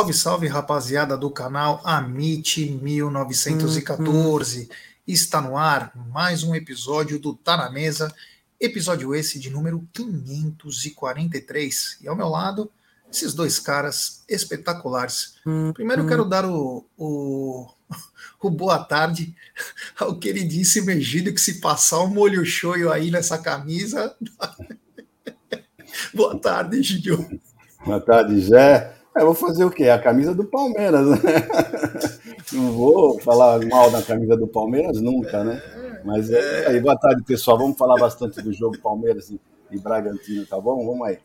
Salve, salve, rapaziada do canal Amit 1914. Uhum. Está no ar mais um episódio do Tá na Mesa, episódio esse de número 543. E ao meu lado, esses dois caras espetaculares. Uhum. Primeiro, quero dar o, o, o, boa tarde ao queridíssimo Egídio, que se passar um molho show aí nessa camisa. boa tarde, Egídio. Boa tarde, Jé. Eu vou fazer o quê? A camisa do Palmeiras, né? Não vou falar mal da camisa do Palmeiras nunca, né? Mas é, aí, boa tarde, pessoal. Vamos falar bastante do jogo Palmeiras e Bragantino, tá bom? Vamos aí.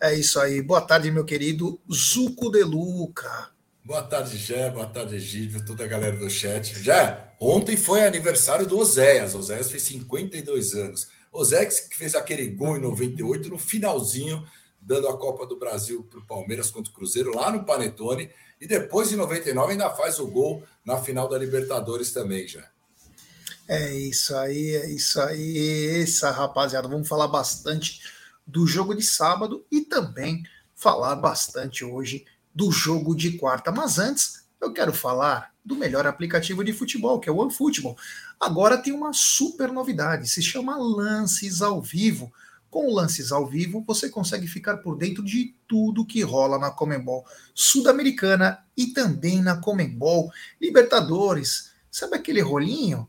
É isso aí. Boa tarde, meu querido Zuco de Luca. Boa tarde, Jé. Boa tarde, Egídio, toda a galera do chat. Já, ontem foi aniversário do Oséias. Oséias fez 52 anos. Oséias que fez aquele gol em 98 no finalzinho dando a Copa do Brasil para o Palmeiras contra o Cruzeiro lá no Panetone. E depois, em 99, ainda faz o gol na final da Libertadores também, já. É isso aí, é isso aí. Essa rapaziada, vamos falar bastante do jogo de sábado e também falar bastante hoje do jogo de quarta. Mas antes, eu quero falar do melhor aplicativo de futebol, que é o OneFootball. Agora tem uma super novidade, se chama Lances ao Vivo. Com lances ao vivo, você consegue ficar por dentro de tudo que rola na Comembol Sul-Americana e também na Comembol Libertadores. Sabe aquele rolinho?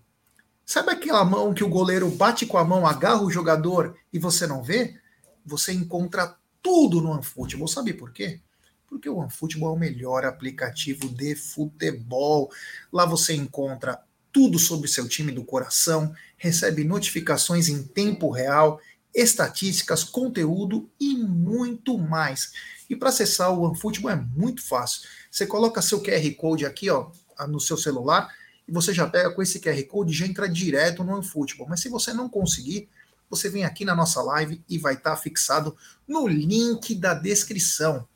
Sabe aquela mão que o goleiro bate com a mão, agarra o jogador e você não vê? Você encontra tudo no OneFootball. Sabe por quê? Porque o OneFootball é o melhor aplicativo de futebol. Lá você encontra tudo sobre seu time do coração, recebe notificações em tempo real estatísticas, conteúdo e muito mais. E para acessar o OneFootball é muito fácil. Você coloca seu QR Code aqui, ó, no seu celular, e você já pega com esse QR Code e já entra direto no OneFootball. Mas se você não conseguir, você vem aqui na nossa live e vai estar tá fixado no link da descrição.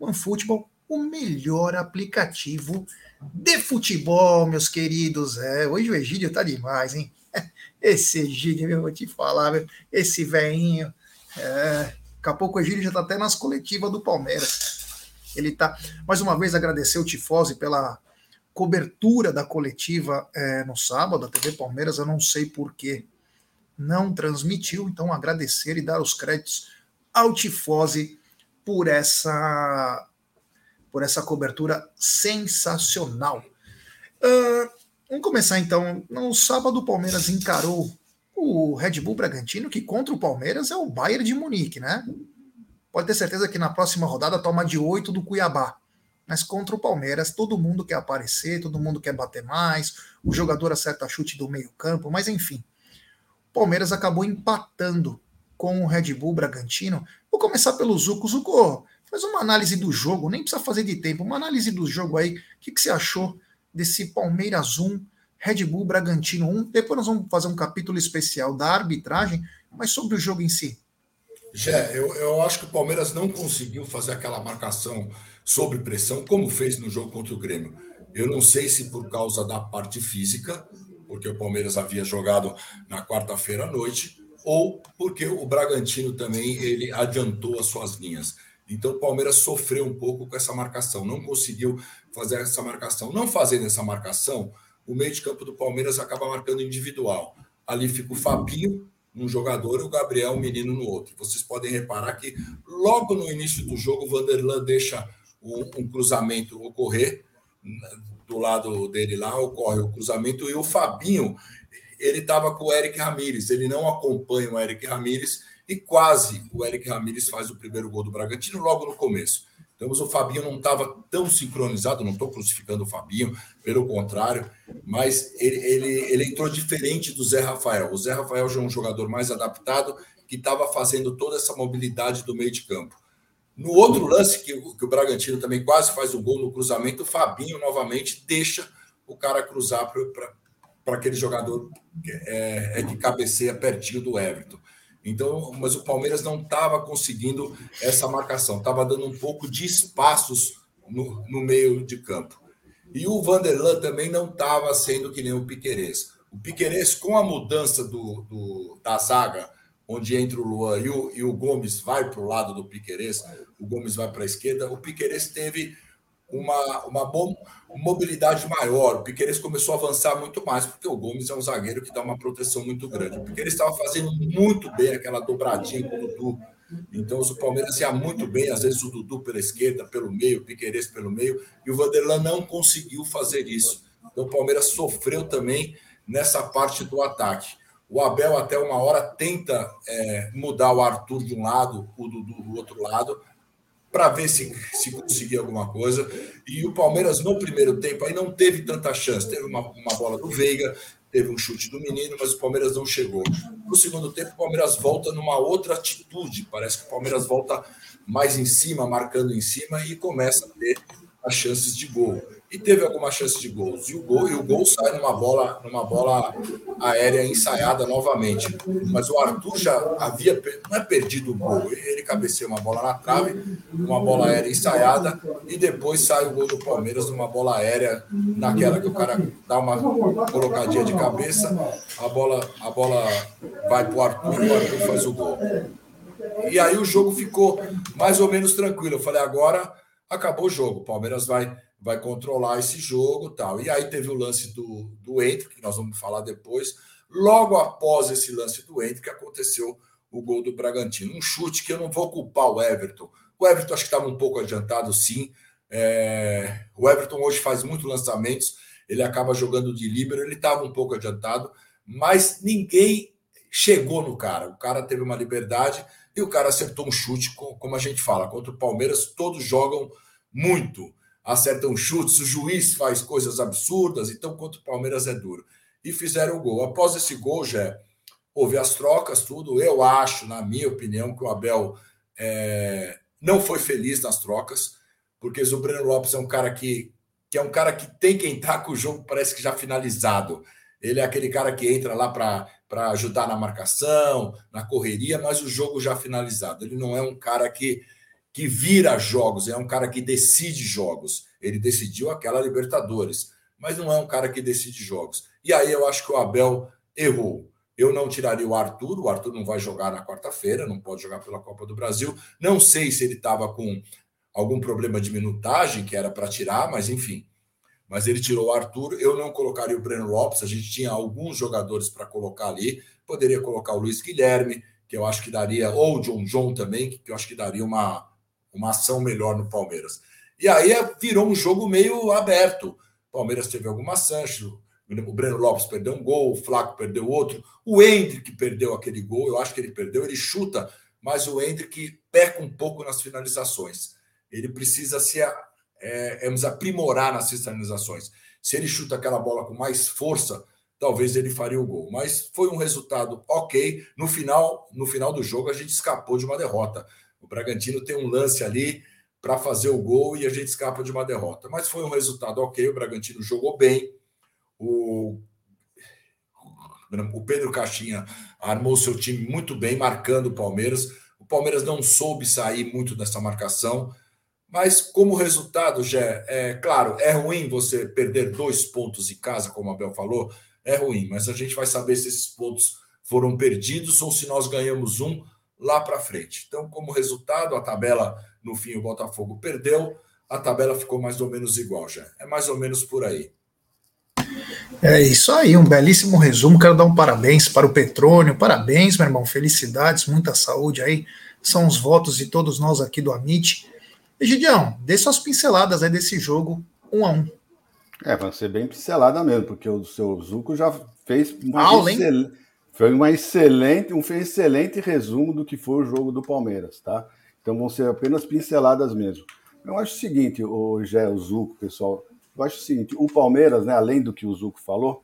OneFootball, o melhor aplicativo de futebol, meus queridos. É, hoje o Egídio tá demais, hein? Esse Egídio, eu vou te falar, esse velhinho. É, daqui a pouco o Egídio já está até nas coletivas do Palmeiras. Ele tá. Mais uma vez, agradecer o Tifose pela cobertura da coletiva é, no sábado, a TV Palmeiras, eu não sei por que não transmitiu, então agradecer e dar os créditos ao Tifose por essa por essa cobertura sensacional. Uh, Vamos começar então. No sábado, o Palmeiras encarou o Red Bull Bragantino, que contra o Palmeiras é o Bayern de Munique, né? Pode ter certeza que na próxima rodada toma de 8 do Cuiabá. Mas contra o Palmeiras, todo mundo quer aparecer, todo mundo quer bater mais, o jogador acerta chute do meio-campo, mas enfim. O Palmeiras acabou empatando com o Red Bull Bragantino. Vou começar pelo Zuco. Zuco, faz uma análise do jogo, nem precisa fazer de tempo, uma análise do jogo aí. O que, que você achou desse Palmeiras 1, Red Bull Bragantino 1. Depois nós vamos fazer um capítulo especial da arbitragem, mas sobre o jogo em si. Jé, eu, eu acho que o Palmeiras não conseguiu fazer aquela marcação sob pressão, como fez no jogo contra o Grêmio. Eu não sei se por causa da parte física, porque o Palmeiras havia jogado na quarta-feira à noite, ou porque o Bragantino também ele adiantou as suas linhas. Então o Palmeiras sofreu um pouco com essa marcação, não conseguiu fazer essa marcação. Não fazendo essa marcação, o meio de campo do Palmeiras acaba marcando individual. Ali fica o Fabinho, um jogador, e o Gabriel, um menino no outro. Vocês podem reparar que logo no início do jogo, o Vanderlan deixa um, um cruzamento ocorrer. Do lado dele lá ocorre o cruzamento e o Fabinho ele estava com o Eric Ramírez, ele não acompanha o Eric Ramírez e quase o Eric Ramírez faz o primeiro gol do Bragantino logo no começo. Então, o Fabinho não estava tão sincronizado, não estou crucificando o Fabinho, pelo contrário, mas ele, ele, ele entrou diferente do Zé Rafael. O Zé Rafael já é um jogador mais adaptado, que estava fazendo toda essa mobilidade do meio de campo. No outro lance, que, que o Bragantino também quase faz o gol no cruzamento, o Fabinho novamente deixa o cara cruzar para aquele jogador que é, é de cabeceia pertinho do Everton. Então, mas o Palmeiras não estava conseguindo essa marcação, estava dando um pouco de espaços no, no meio de campo. E o Vanderlan também não estava sendo que nem o Piquerez. O Piquerez, com a mudança do, do da zaga, onde entra o Luan e o, e o Gomes vai para o lado do Piquerez, o Gomes vai para a esquerda, o Piquerez teve uma, uma bom, mobilidade maior. O Piqueires começou a avançar muito mais, porque o Gomes é um zagueiro que dá uma proteção muito grande. O Piqueires estava fazendo muito bem aquela dobradinha com o Dudu. Então, o Palmeiras ia muito bem, às vezes o Dudu pela esquerda, pelo meio, o Piqueires pelo meio, e o Vanderlan não conseguiu fazer isso. Então, o Palmeiras sofreu também nessa parte do ataque. O Abel, até uma hora, tenta é, mudar o Arthur de um lado, o Dudu do outro lado, para ver se, se conseguia alguma coisa. E o Palmeiras, no primeiro tempo, aí não teve tanta chance. Teve uma, uma bola do Veiga, teve um chute do menino, mas o Palmeiras não chegou. No segundo tempo, o Palmeiras volta numa outra atitude. Parece que o Palmeiras volta mais em cima, marcando em cima, e começa a ter as chances de gol e teve alguma chance de gols. E o gol, e o gol sai numa bola, numa bola aérea ensaiada novamente. Mas o Arthur já havia não é perdido o gol, ele cabeceou uma bola na trave, uma bola aérea ensaiada e depois sai o gol do Palmeiras numa bola aérea naquela que o cara dá uma colocadinha de cabeça, a bola a bola vai para o Arthur e o Arthur faz o gol. E aí o jogo ficou mais ou menos tranquilo. Eu falei, agora acabou o jogo. O Palmeiras vai vai controlar esse jogo tal. E aí teve o lance do, do Entre, que nós vamos falar depois. Logo após esse lance do Entre, que aconteceu o gol do Bragantino. Um chute que eu não vou culpar o Everton. O Everton acho que estava um pouco adiantado, sim. É... O Everton hoje faz muitos lançamentos, ele acaba jogando de líbero, ele estava um pouco adiantado, mas ninguém chegou no cara. O cara teve uma liberdade e o cara acertou um chute, como a gente fala. Contra o Palmeiras, todos jogam muito acertam chutes, o juiz faz coisas absurdas, então contra o Palmeiras é duro. E fizeram o gol. Após esse gol, já houve as trocas, tudo. Eu acho, na minha opinião, que o Abel é, não foi feliz nas trocas, porque o Breno Lopes é um cara que, que é um cara que tem que entrar com o jogo, parece que já finalizado. Ele é aquele cara que entra lá para ajudar na marcação, na correria, mas o jogo já finalizado. Ele não é um cara que que vira jogos, é um cara que decide jogos. Ele decidiu aquela Libertadores, mas não é um cara que decide jogos. E aí eu acho que o Abel errou. Eu não tiraria o Arthur, o Arthur não vai jogar na quarta-feira, não pode jogar pela Copa do Brasil. Não sei se ele estava com algum problema de minutagem que era para tirar, mas enfim. Mas ele tirou o Arthur, eu não colocaria o Breno Lopes, a gente tinha alguns jogadores para colocar ali, poderia colocar o Luiz Guilherme, que eu acho que daria, ou o John John também, que eu acho que daria uma, uma ação melhor no Palmeiras. E aí é, virou um jogo meio aberto. Palmeiras teve algumas chances, o Breno Lopes perdeu um gol, o Flaco perdeu outro, o Hendrick perdeu aquele gol, eu acho que ele perdeu, ele chuta, mas o Hendrick peca um pouco nas finalizações. Ele precisa se é, é, aprimorar nas finalizações. Se ele chuta aquela bola com mais força, talvez ele faria o gol. Mas foi um resultado ok. No final, no final do jogo, a gente escapou de uma derrota. O Bragantino tem um lance ali para fazer o gol e a gente escapa de uma derrota. Mas foi um resultado ok. O Bragantino jogou bem. O, o Pedro Caixinha armou seu time muito bem, marcando o Palmeiras. O Palmeiras não soube sair muito dessa marcação. Mas como resultado, já é claro, é ruim você perder dois pontos em casa, como a Abel falou, é ruim, mas a gente vai saber se esses pontos foram perdidos ou se nós ganhamos um lá para frente. Então, como resultado, a tabela, no fim, o Botafogo perdeu, a tabela ficou mais ou menos igual já. É mais ou menos por aí. É isso aí, um belíssimo resumo. Quero dar um parabéns para o Petrônio. Parabéns, meu irmão. Felicidades, muita saúde aí. São os votos de todos nós aqui do Amit. Egidião, dê suas pinceladas aí desse jogo, um a um. É, vai ser bem pincelada mesmo, porque o seu Zuco já fez uma Aula, excelente foi uma excelente, um excelente resumo do que foi o jogo do Palmeiras, tá? Então vão ser apenas pinceladas mesmo. Eu acho o seguinte, o Gé, o Zuco, pessoal, eu acho o seguinte, o Palmeiras, né, além do que o Zuco falou,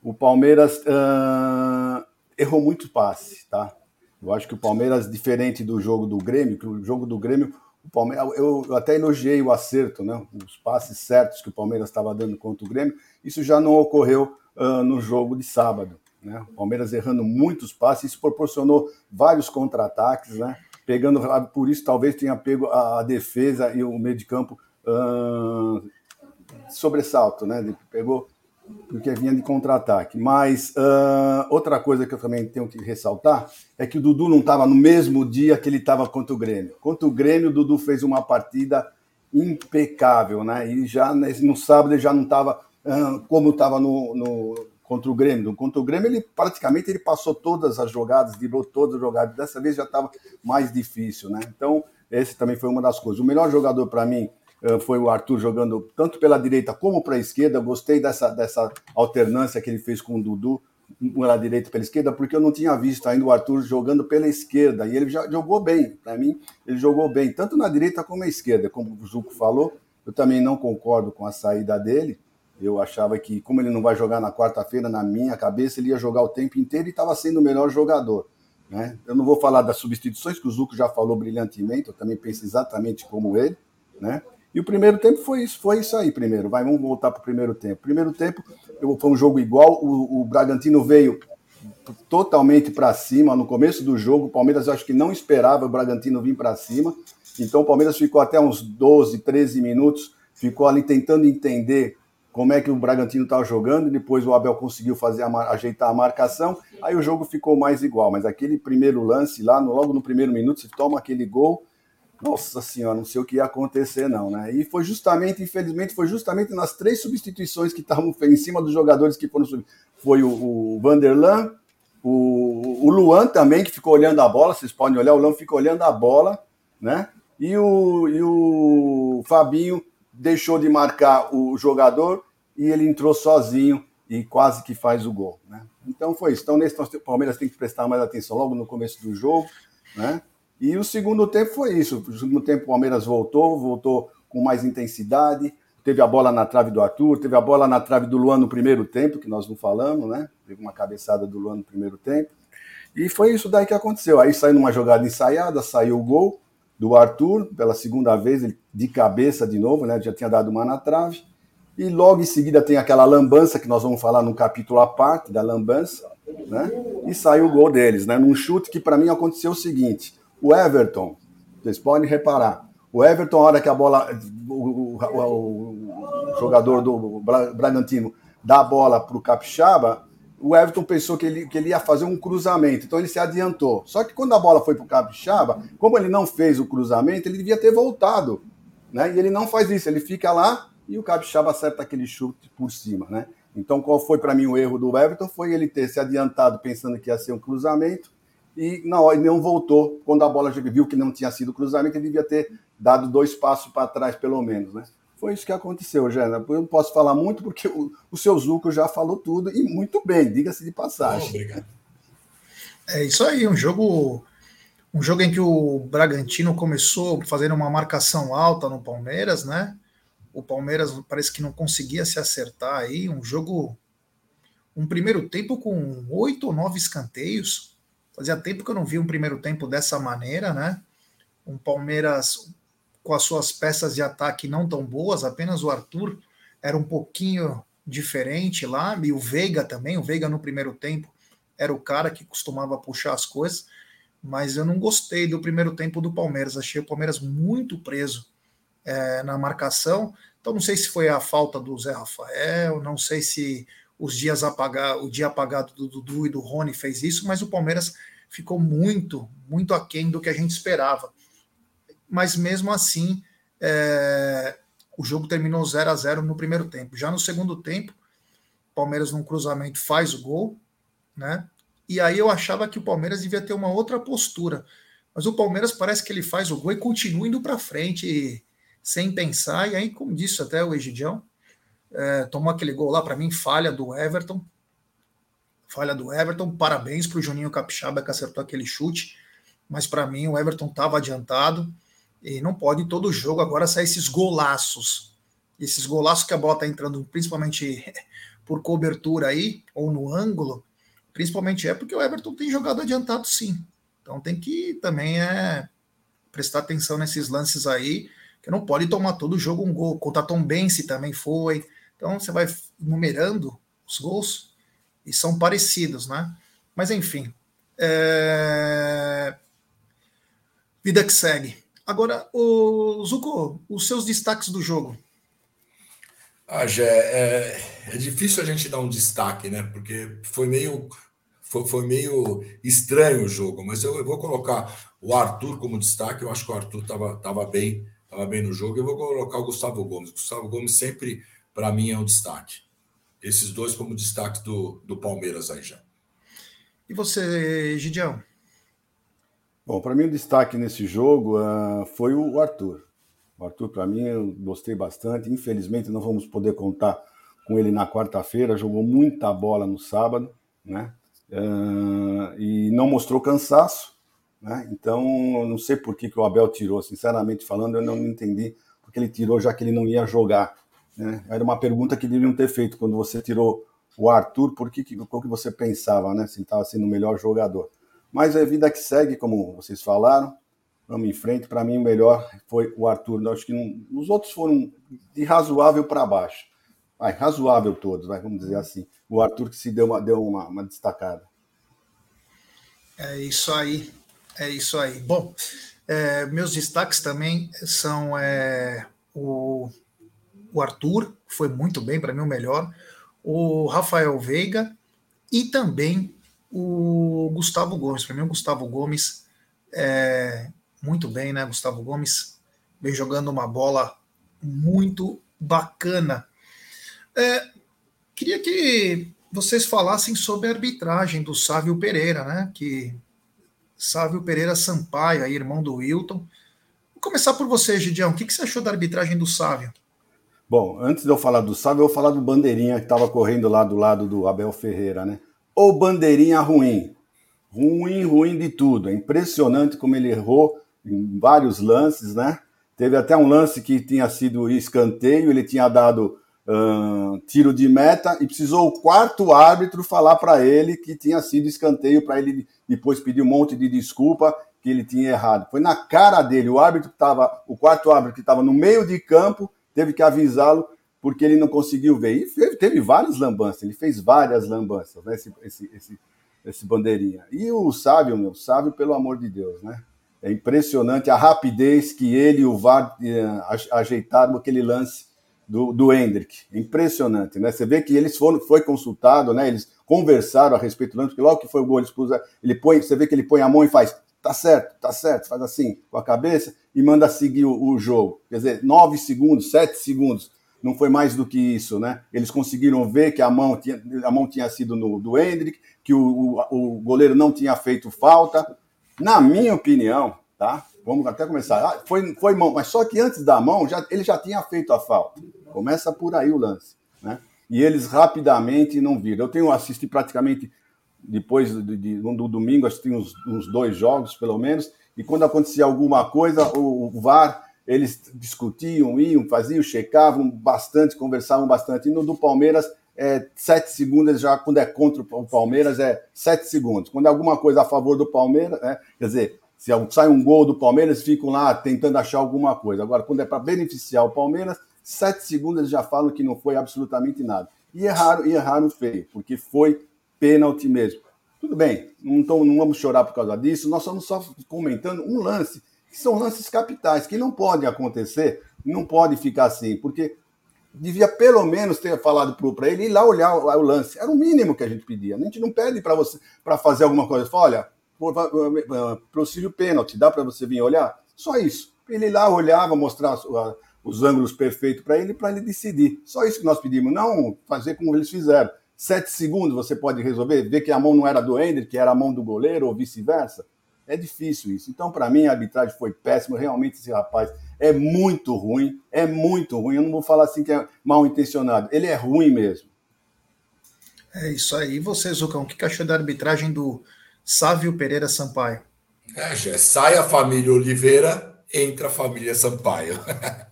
o Palmeiras uh, errou muito passe, tá? Eu acho que o Palmeiras, diferente do jogo do Grêmio, que o jogo do Grêmio, o Palmeiras, eu, eu até elogiei o acerto, né? Os passes certos que o Palmeiras estava dando contra o Grêmio, isso já não ocorreu uh, no jogo de sábado. Né? O Palmeiras errando muitos passes, isso proporcionou vários contra-ataques, né? pegando, por isso talvez tenha pego a, defesa e o meio de campo uh, sobressalto, né? Pegou porque vinha de contra-ataque. Mas uh, outra coisa que eu também tenho que ressaltar é que o Dudu não estava no mesmo dia que ele estava contra o Grêmio. Contra o Grêmio, o Dudu fez uma partida impecável, né? E já no sábado ele já não estava como estava no, no, contra o Grêmio. Contra o Grêmio ele praticamente ele passou todas as jogadas, driblou todas as jogadas. Dessa vez já estava mais difícil, né? Então esse também foi uma das coisas. O melhor jogador para mim foi o Arthur jogando tanto pela direita como para a esquerda. Eu gostei dessa, dessa alternância que ele fez com o Dudu pela direita pela esquerda, porque eu não tinha visto ainda o Arthur jogando pela esquerda, e ele já jogou bem, para mim, ele jogou bem, tanto na direita como na esquerda, como o Zuco falou, eu também não concordo com a saída dele, eu achava que, como ele não vai jogar na quarta-feira, na minha cabeça, ele ia jogar o tempo inteiro e estava sendo o melhor jogador. Né? Eu não vou falar das substituições, que o Zuco já falou brilhantemente, eu também penso exatamente como ele, né? E o primeiro tempo foi isso, foi isso aí primeiro. Vai, vamos voltar para o primeiro tempo. Primeiro tempo foi um jogo igual, o, o Bragantino veio totalmente para cima no começo do jogo. O Palmeiras eu acho que não esperava o Bragantino vir para cima. Então o Palmeiras ficou até uns 12, 13 minutos, ficou ali tentando entender como é que o Bragantino estava jogando, depois o Abel conseguiu fazer a, ajeitar a marcação, aí o jogo ficou mais igual. Mas aquele primeiro lance lá, no, logo no primeiro minuto, se toma aquele gol, nossa senhora, não sei o que ia acontecer, não, né? E foi justamente, infelizmente, foi justamente nas três substituições que estavam em cima dos jogadores que foram Foi o, o Vanderlan, o, o Luan também, que ficou olhando a bola, vocês podem olhar, o Luan ficou olhando a bola, né? E o, e o Fabinho deixou de marcar o jogador e ele entrou sozinho e quase que faz o gol, né? Então foi isso. Então, nesse o Palmeiras tem que prestar mais atenção logo no começo do jogo, né? E o segundo tempo foi isso. O segundo tempo o Palmeiras voltou, voltou com mais intensidade. Teve a bola na trave do Arthur, teve a bola na trave do Luan no primeiro tempo, que nós não falamos, né? Teve uma cabeçada do Luan no primeiro tempo. E foi isso daí que aconteceu. Aí saiu numa jogada ensaiada, saiu o gol do Arthur, pela segunda vez, ele de cabeça de novo, né? Já tinha dado uma na trave. E logo em seguida tem aquela lambança que nós vamos falar num capítulo à parte da lambança, né? E saiu o gol deles, né? Num chute que para mim aconteceu o seguinte: o Everton, vocês podem reparar, o Everton, a hora que a bola, o, o, o, o jogador do Bragantino dá a bola para o Capixaba, o Everton pensou que ele, que ele ia fazer um cruzamento, então ele se adiantou. Só que quando a bola foi para o Capixaba, como ele não fez o cruzamento, ele devia ter voltado. Né? E ele não faz isso, ele fica lá e o Capixaba acerta aquele chute por cima. Né? Então, qual foi para mim o erro do Everton? Foi ele ter se adiantado pensando que ia ser um cruzamento e na hora não voltou. Quando a bola viu que não tinha sido cruzamento, ele devia ter dado dois passos para trás, pelo menos, né? Foi isso que aconteceu, Jana. Eu não posso falar muito porque o, o seu Zuco já falou tudo e muito bem, diga-se de passagem. obrigado. É isso aí, um jogo um jogo em que o Bragantino começou fazendo uma marcação alta no Palmeiras, né? O Palmeiras parece que não conseguia se acertar aí, um jogo um primeiro tempo com oito ou nove escanteios, Fazia tempo que eu não vi um primeiro tempo dessa maneira, né? Um Palmeiras com as suas peças de ataque não tão boas, apenas o Arthur era um pouquinho diferente lá, e o Veiga também, o Veiga no primeiro tempo era o cara que costumava puxar as coisas, mas eu não gostei do primeiro tempo do Palmeiras, achei o Palmeiras muito preso é, na marcação, então não sei se foi a falta do Zé Rafael, não sei se os dias apagar, o dia apagado do Dudu e do Rony fez isso, mas o Palmeiras ficou muito, muito aquém do que a gente esperava. Mas mesmo assim, é, o jogo terminou 0 a 0 no primeiro tempo. Já no segundo tempo, o Palmeiras num cruzamento faz o gol, né? E aí eu achava que o Palmeiras devia ter uma outra postura. Mas o Palmeiras parece que ele faz o gol e continua indo para frente sem pensar. E aí, como disse até o Egidião, é, tomou aquele gol lá, para mim, falha do Everton. Falha do Everton. Parabéns para o Juninho Capixaba que acertou aquele chute. Mas para mim, o Everton estava adiantado. E não pode todo jogo agora sair esses golaços. Esses golaços que a bola está entrando, principalmente por cobertura aí, ou no ângulo, principalmente é porque o Everton tem jogado adiantado sim. Então tem que também é prestar atenção nesses lances aí, não pode tomar todo jogo um gol. Contra Tom Bense também foi. Então você vai numerando os gols e são parecidos, né? Mas enfim. É... Vida que segue. Agora, o Zuko, os seus destaques do jogo. Ah, Gé, é, é difícil a gente dar um destaque, né? Porque foi meio foi, foi, meio estranho o jogo, mas eu, eu, vou colocar o Arthur como destaque. Eu acho que o Arthur estava tava bem estava bem no jogo. Eu vou colocar o Gustavo Gomes. Gustavo Gomes sempre, para mim, é um destaque. Esses dois como destaque do, do Palmeiras aí já. E você, Gidião? Bom, para mim o destaque nesse jogo uh, foi o Arthur. O Arthur, para mim, eu gostei bastante. Infelizmente, não vamos poder contar com ele na quarta-feira. Jogou muita bola no sábado, né? Uh, e não mostrou cansaço, né? Então, não sei por que, que o Abel tirou. Sinceramente falando, eu não entendi porque ele tirou, já que ele não ia jogar. Né? Era uma pergunta que deveriam ter feito quando você tirou o Arthur, por que, o que você pensava, né? Se ele estava sendo o melhor jogador. Mas é vida que segue, como vocês falaram. Vamos em frente. Para mim, o melhor foi o Arthur. Eu acho que não, os outros foram de razoável para baixo. Vai, razoável todos, vai, vamos dizer assim. O Arthur que se deu uma, deu uma, uma destacada. É isso aí. É isso aí. Bom, é, meus destaques também são é, o, o Arthur, que foi muito bem, para mim o melhor, o Rafael Veiga e também o Gustavo Gomes. Para mim, o Gustavo Gomes é muito bem, né? Gustavo Gomes vem jogando uma bola muito bacana. É, queria que vocês falassem sobre a arbitragem do Sávio Pereira, né? Que Sávio Pereira Sampaio, aí, irmão do Wilton. Vou começar por você, Gidião. O que, que você achou da arbitragem do Sávio? Bom, antes de eu falar do Sávio, eu vou falar do Bandeirinha que estava correndo lá do lado do Abel Ferreira, né? ou bandeirinha ruim. Ruim, ruim de tudo. É impressionante como ele errou em vários lances, né? Teve até um lance que tinha sido escanteio, ele tinha dado tiro de meta e precisou o quarto árbitro falar para ele que tinha sido escanteio, para ele depois pedir um monte de desculpa que ele tinha errado. Foi na cara dele. O árbitro que estava, o quarto árbitro que estava no meio de campo, teve que avisá-lo porque ele não conseguiu ver. E teve várias lambanças, ele fez várias lambanças, né? Esse, esse, esse, esse bandeirinha. E o Sábio, meu, Sábio, pelo amor de Deus, né? É impressionante a rapidez que ele e o VAR eh, ajeitaram aquele lance do, do Hendrick. Impressionante, né? Você vê que eles foram, foi consultado, né? Eles conversaram a respeito do lance, porque logo que foi o gol, ele põe, você vê que ele põe a mão e faz, tá certo, tá certo, faz assim, com a cabeça e manda seguir o, o jogo. Quer dizer, nove segundos, sete segundos não foi mais do que isso, né? Eles conseguiram ver que a mão tinha, a mão tinha sido no, do Hendrick, que o, o, o goleiro não tinha feito falta. Na minha opinião, tá? Vamos até começar. Ah, foi, foi mão, mas só que antes da mão, já, ele já tinha feito a falta. Começa por aí o lance, né? E eles rapidamente não viram. Eu tenho assistido praticamente depois de, de, do domingo, assisti uns, uns dois jogos, pelo menos, e quando acontecia alguma coisa, o, o VAR eles discutiam, iam, faziam, checavam bastante, conversavam bastante. E no do Palmeiras, é, sete segundos, já quando é contra o Palmeiras, é sete segundos. Quando é alguma coisa a favor do Palmeiras, é, quer dizer, se sai um gol do Palmeiras, ficam lá tentando achar alguma coisa. Agora, quando é para beneficiar o Palmeiras, sete segundos eles já falam que não foi absolutamente nada. E erraram, e erraram feio, porque foi pênalti mesmo. Tudo bem, não, tô, não vamos chorar por causa disso, nós estamos só comentando um lance que são lances capitais, que não podem acontecer, não pode ficar assim, porque devia pelo menos ter falado para ele ir lá olhar o, o, lance. Era o mínimo que a gente pedia. A gente não pede para você para fazer alguma coisa. Fala, olha, procídio pênalti, dá para você vir olhar? Só isso. Ele lá olhava, mostrar os ângulos perfeitos para ele, para ele decidir. Só isso que nós pedimos, não fazer como eles fizeram. Sete segundos você pode resolver, ver que a mão não era do Ender, que era a mão do goleiro, ou vice-versa. É difícil isso. Então, para mim, a arbitragem foi péssima. Realmente, esse rapaz é muito ruim. É muito ruim. Eu não vou falar assim que é mal intencionado. Ele é ruim mesmo. É isso aí. E você, Zucão, o que achou da arbitragem do Sávio Pereira Sampaio? É, já sai a família Oliveira, entra a família Sampaio.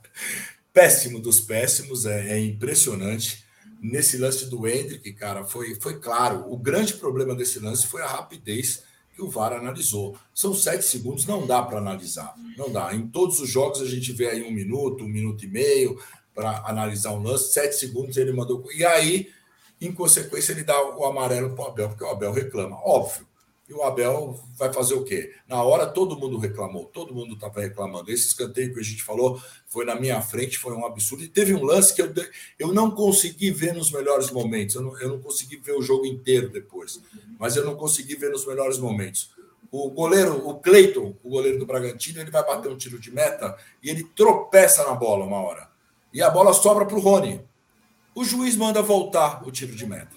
Péssimo dos péssimos, é, é, impressionante. Nesse lance do Hendrick, cara, foi, foi claro. O grande problema desse lance foi a rapidez que o VAR analisou. São sete segundos, não dá para analisar. Não dá. Em todos os jogos a gente vê aí um minuto, um minuto e meio para analisar um lance. Sete segundos ele mandou. E aí, em consequência, ele dá o amarelo para o Abel, porque o Abel reclama. Óbvio. E o Abel vai fazer o quê? Na hora todo mundo reclamou, todo mundo estava reclamando. Esse escanteio que a gente falou foi na minha frente, foi um absurdo. E teve um lance que eu, eu não consegui ver nos melhores momentos, eu não, eu não consegui ver o jogo inteiro depois, mas eu não consegui ver nos melhores momentos. o goleiro, o Cleiton, o goleiro do Bragantino, ele vai bater um tiro de meta e ele tropeça na bola uma hora. E a bola sobra para o Rony. O juiz manda voltar o tiro de meta.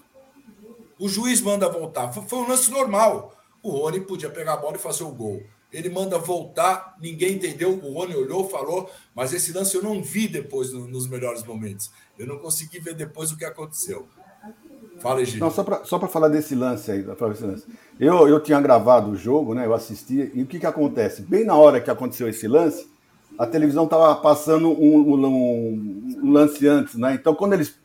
O juiz manda voltar. Foi um lance normal. O Rony podia pegar a bola e fazer o gol. Ele manda voltar, ninguém entendeu. O Rony olhou, falou, mas esse lance eu não vi depois no, nos melhores momentos. Eu não consegui ver depois o que aconteceu. Fala, Egídio. Não, só para falar desse lance aí, desse lance. Eu, eu tinha gravado o jogo, né? Eu assistia, e o que, que acontece? Bem na hora que aconteceu esse lance, a televisão estava passando um, um, um, lance antes, né? Então, quando eles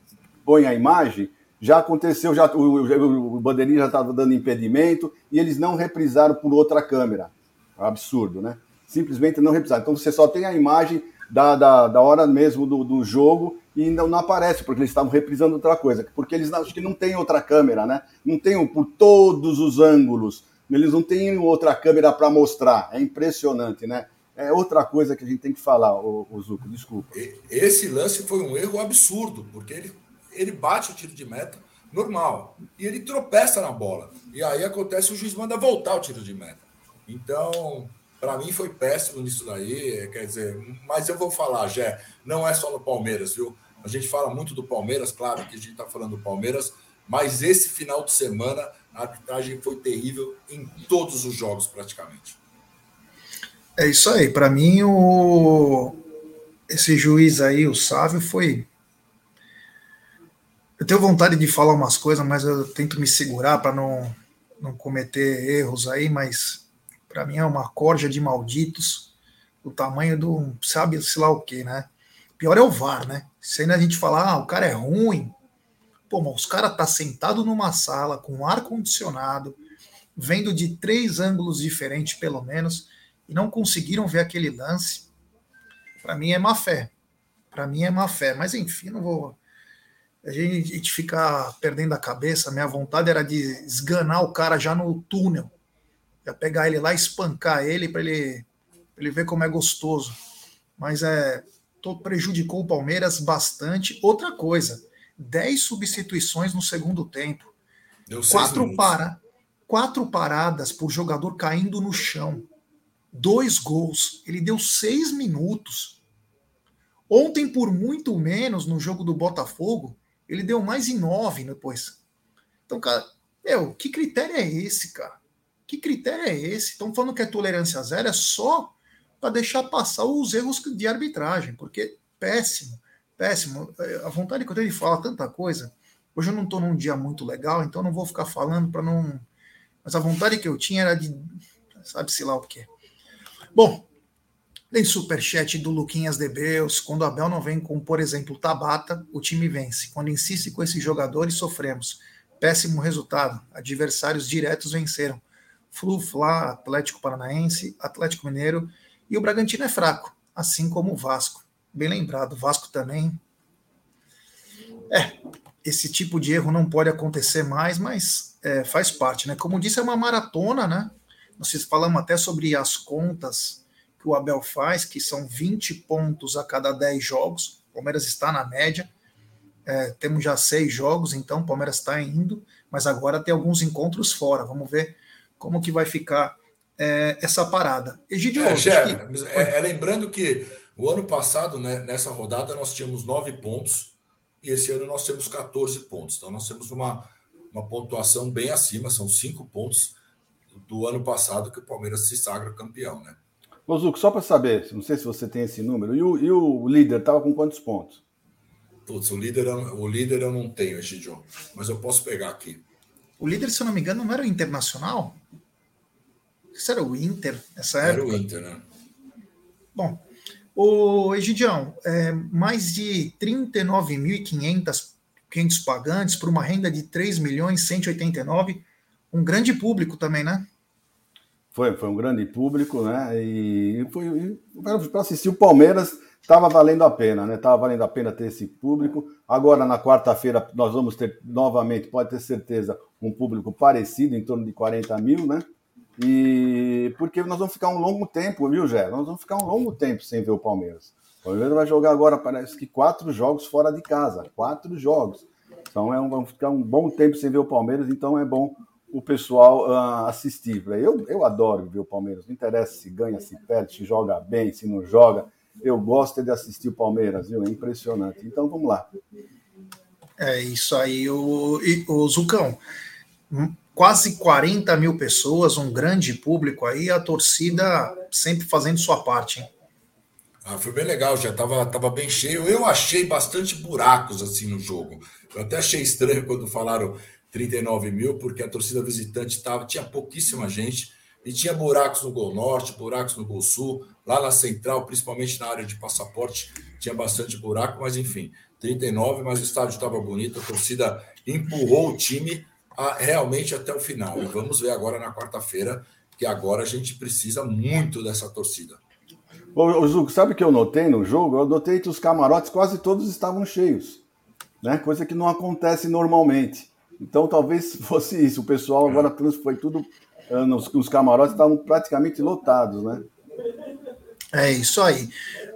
põem a imagem, já aconteceu, já, o, o, bandeirinho já estava dando impedimento, e eles não reprisaram por outra câmera. Absurdo, né? Simplesmente não reprisaram. Então, você só tem a imagem da, da, da hora mesmo do, do jogo e não, não aparece, porque eles estavam reprisando outra coisa. Porque eles acho que não tem outra câmera, né? Não tem por todos os ângulos. Eles não têm outra câmera para mostrar. É impressionante, né? É outra coisa que a gente tem que falar, o, o Zuco, desculpa. Esse lance foi um erro absurdo, porque ele, ele bate o tiro de meta normal e ele tropeça na bola. E aí acontece o juiz manda voltar o tiro de meta. Então, para mim foi péssimo nisso daí, quer dizer, mas eu vou falar, Jé, não é só no Palmeiras, viu? A gente fala muito do Palmeiras, claro que a gente está falando do Palmeiras, mas esse final de semana a arbitragem foi terrível em todos os jogos praticamente. É isso aí. Para mim, o... esse juiz aí, o Sávio, foi. Eu tenho vontade de falar umas coisas, mas eu tento me segurar para não, não cometer erros aí, mas para mim é uma corja de malditos do tamanho do sabe-se lá o que, né? Pior é o VAR, né? Se ainda a gente falar, ah, o cara é ruim. Pô, mas os caras tá sentado numa sala com ar condicionado, vendo de três ângulos diferentes, pelo menos, e não conseguiram ver aquele lance. Para mim é má fé. Para mim é má fé. Mas enfim, não vou. A gente, ficar perdendo a cabeça. Minha vontade era de esganar o cara já no túnel. Já pegar ele lá, espancar ele para ele, ele ver como é gostoso. Mas é, prejudicou o Palmeiras bastante. Outra coisa, 10 substituições no segundo tempo. quatro, para, quatro paradas por jogador caindo no chão. Dois gols. Ele deu seis minutos. Ontem, por muito menos, no jogo do Botafogo, ele deu mais em nove depois. Então, cara, meu, que critério é esse, cara? Que critério é esse? Estão falando que é tolerância zero, é só para deixar passar os erros de arbitragem, porque péssimo, péssimo. A vontade que eu tenho de falar tanta coisa. Hoje eu não estou num dia muito legal, então não vou ficar falando para não. Mas a vontade que eu tinha era de. Sabe-se lá o quê. Bom, tem superchat do Luquinhas de Beus. Quando Abel não vem com, por exemplo, Tabata, o time vence. Quando insiste com esses jogadores, sofremos. Péssimo resultado. Adversários diretos venceram. Flu, Fla, Atlético Paranaense, Atlético Mineiro e o Bragantino é fraco, assim como o Vasco. Bem lembrado, Vasco também. É, esse tipo de erro não pode acontecer mais, mas é, faz parte, né? Como disse, é uma maratona, né? Nós falamos até sobre as contas que o Abel faz, que são 20 pontos a cada 10 jogos. O Palmeiras está na média. É, temos já seis jogos, então o Palmeiras está indo, mas agora tem alguns encontros fora. Vamos ver como que vai ficar é, essa parada. Egidio, é, que... é, é, lembrando que o ano passado, né, nessa rodada, nós tínhamos nove pontos e esse ano nós temos 14 pontos. Então nós temos uma, uma pontuação bem acima, são cinco pontos do ano passado que o Palmeiras se sagra campeão, né? Ô, Zuco, só para saber, não sei se você tem esse número, e o, e o líder estava com quantos pontos? Putz, o líder, o líder eu não tenho, Egidio, mas eu posso pegar aqui. O líder, se eu não me engano, não era o Internacional? Isso era o Inter nessa era época? Era o Inter, né? Bom, o Egidião, é, mais de 39.500 pagantes para uma renda de 3 milhões 189, um grande público também, né? Foi, foi um grande público, né? E foi para assistir o Palmeiras estava valendo a pena, né? Estava valendo a pena ter esse público. Agora na quarta-feira nós vamos ter novamente, pode ter certeza, um público parecido, em torno de 40 mil, né? E porque nós vamos ficar um longo tempo, viu, Gé? Nós vamos ficar um longo tempo sem ver o Palmeiras. O Palmeiras vai jogar agora, parece que quatro jogos fora de casa. Quatro jogos. Então é um, vamos ficar um bom tempo sem ver o Palmeiras, então é bom o pessoal uh, assistir. Eu, eu adoro ver o Palmeiras, não interessa se ganha, se perde, se joga bem, se não joga. Eu gosto de assistir o Palmeiras, viu? É impressionante. Então vamos lá. É isso aí, o, o Zucão. Quase 40 mil pessoas, um grande público aí, a torcida sempre fazendo sua parte, hein? Ah, foi bem legal, já estava tava bem cheio. Eu achei bastante buracos assim no jogo. Eu até achei estranho quando falaram 39 mil, porque a torcida visitante tava, tinha pouquíssima gente e tinha buracos no Gol Norte, buracos no Gol Sul, lá na Central, principalmente na área de passaporte, tinha bastante buraco, mas enfim, 39, mas o estádio estava bonito, a torcida empurrou o time a, realmente até o final. E vamos ver agora na quarta-feira, que agora a gente precisa muito dessa torcida. Ô, Zuco, sabe o que eu notei no jogo? Eu notei que os camarotes quase todos estavam cheios, né? Coisa que não acontece normalmente. Então talvez fosse isso. O pessoal agora foi tudo. Ah, nos, os camarotes estavam praticamente lotados, né? É isso aí.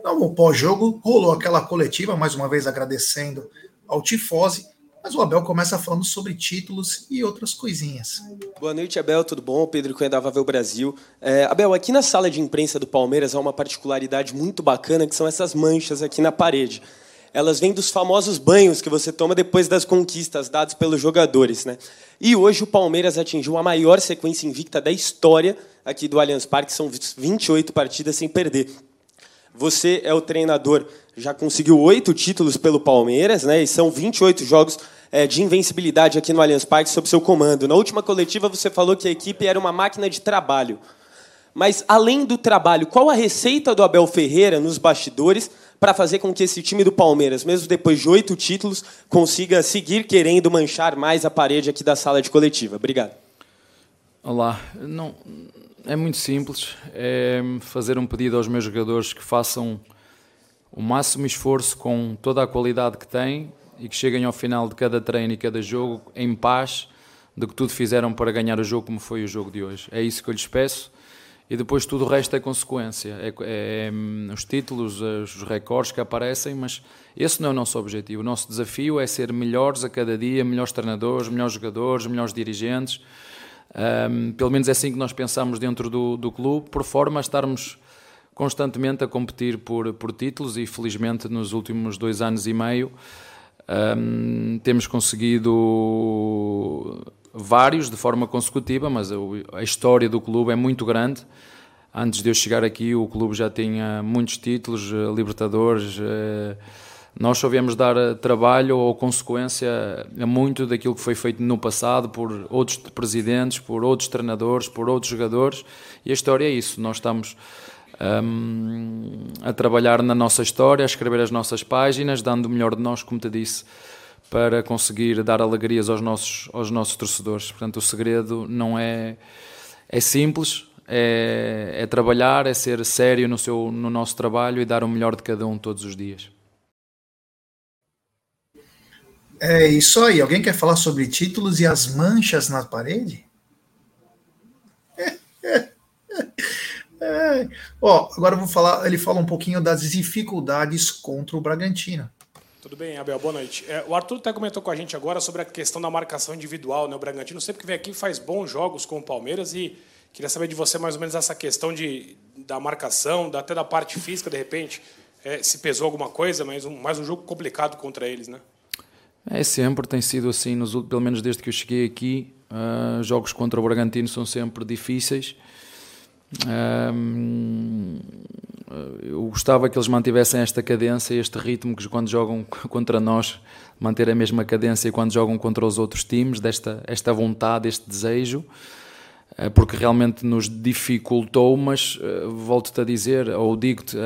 No pós-jogo rolou aquela coletiva, mais uma vez agradecendo ao Tifose mas o Abel começa falando sobre títulos e outras coisinhas. Boa noite, Abel, tudo bom? Pedro Cunha da Vavel Brasil. É, Abel, aqui na sala de imprensa do Palmeiras há uma particularidade muito bacana, que são essas manchas aqui na parede. Elas vêm dos famosos banhos que você toma depois das conquistas dadas pelos jogadores. Né? E hoje o Palmeiras atingiu a maior sequência invicta da história aqui do Allianz Parque, são 28 partidas sem perder. Você é o treinador, já conseguiu oito títulos pelo Palmeiras, né? E são 28 jogos é, de invencibilidade aqui no Allianz Parque sob seu comando. Na última coletiva você falou que a equipe era uma máquina de trabalho. Mas, além do trabalho, qual a receita do Abel Ferreira nos bastidores para fazer com que esse time do Palmeiras, mesmo depois de oito títulos, consiga seguir querendo manchar mais a parede aqui da sala de coletiva? Obrigado. Olá. Não, é muito simples. É fazer um pedido aos meus jogadores que façam o máximo esforço com toda a qualidade que têm e que cheguem ao final de cada treino e cada jogo em paz de que tudo fizeram para ganhar o jogo como foi o jogo de hoje. É isso que eu lhes peço e depois tudo o resto é consequência. É, é, é, os títulos, os recordes que aparecem, mas esse não é o nosso objetivo. O nosso desafio é ser melhores a cada dia, melhores treinadores, melhores jogadores, melhores dirigentes. Um, pelo menos é assim que nós pensamos dentro do, do clube, por forma a estarmos constantemente a competir por, por títulos e felizmente nos últimos dois anos e meio um, temos conseguido vários de forma consecutiva, mas a, história do clube é muito grande. Antes de eu chegar aqui, o clube já tinha muitos títulos, eh, Libertadores. Eh, nós só dar eh, trabalho ou consequência a muito daquilo que foi feito no passado por outros presidentes, por outros treinadores, por outros jogadores. E a história é isso. Nós estamos um, a trabalhar na nossa história, a escrever as nossas páginas, dando o melhor de nós, como te disse, para conseguir dar alegrias aos nossos, aos nossos torcedores. Portanto, o segredo não é, é simples, é, é trabalhar, é ser sério no, seu, no nosso trabalho e dar o melhor de cada um todos os dias. É isso aí. Alguém quer falar sobre títulos e as manchas na parede? É. Ó, agora vou falar. Ele fala um pouquinho das dificuldades contra o Bragantino. Tudo bem, Abel, boa noite. É, o Arthur até comentou com a gente agora sobre a questão da marcação individual, né? O Bragantino sempre que vem aqui faz bons jogos com o Palmeiras e queria saber de você mais ou menos essa questão de, da marcação, até da parte física, de repente, é, se pesou alguma coisa, mas um, mais um jogo complicado contra eles, né? É sempre, tem sido assim, nos, pelo menos desde que eu cheguei aqui, uh, jogos contra o Bragantino são sempre difíceis eu gostava que eles mantivessem esta cadência, este ritmo que quando jogam contra nós, manter a mesma cadência quando jogam contra os outros times, desta esta vontade, este desejo, eh, porque realmente nos dificultou, mas eh, volto-te a dizer, ou digo-te,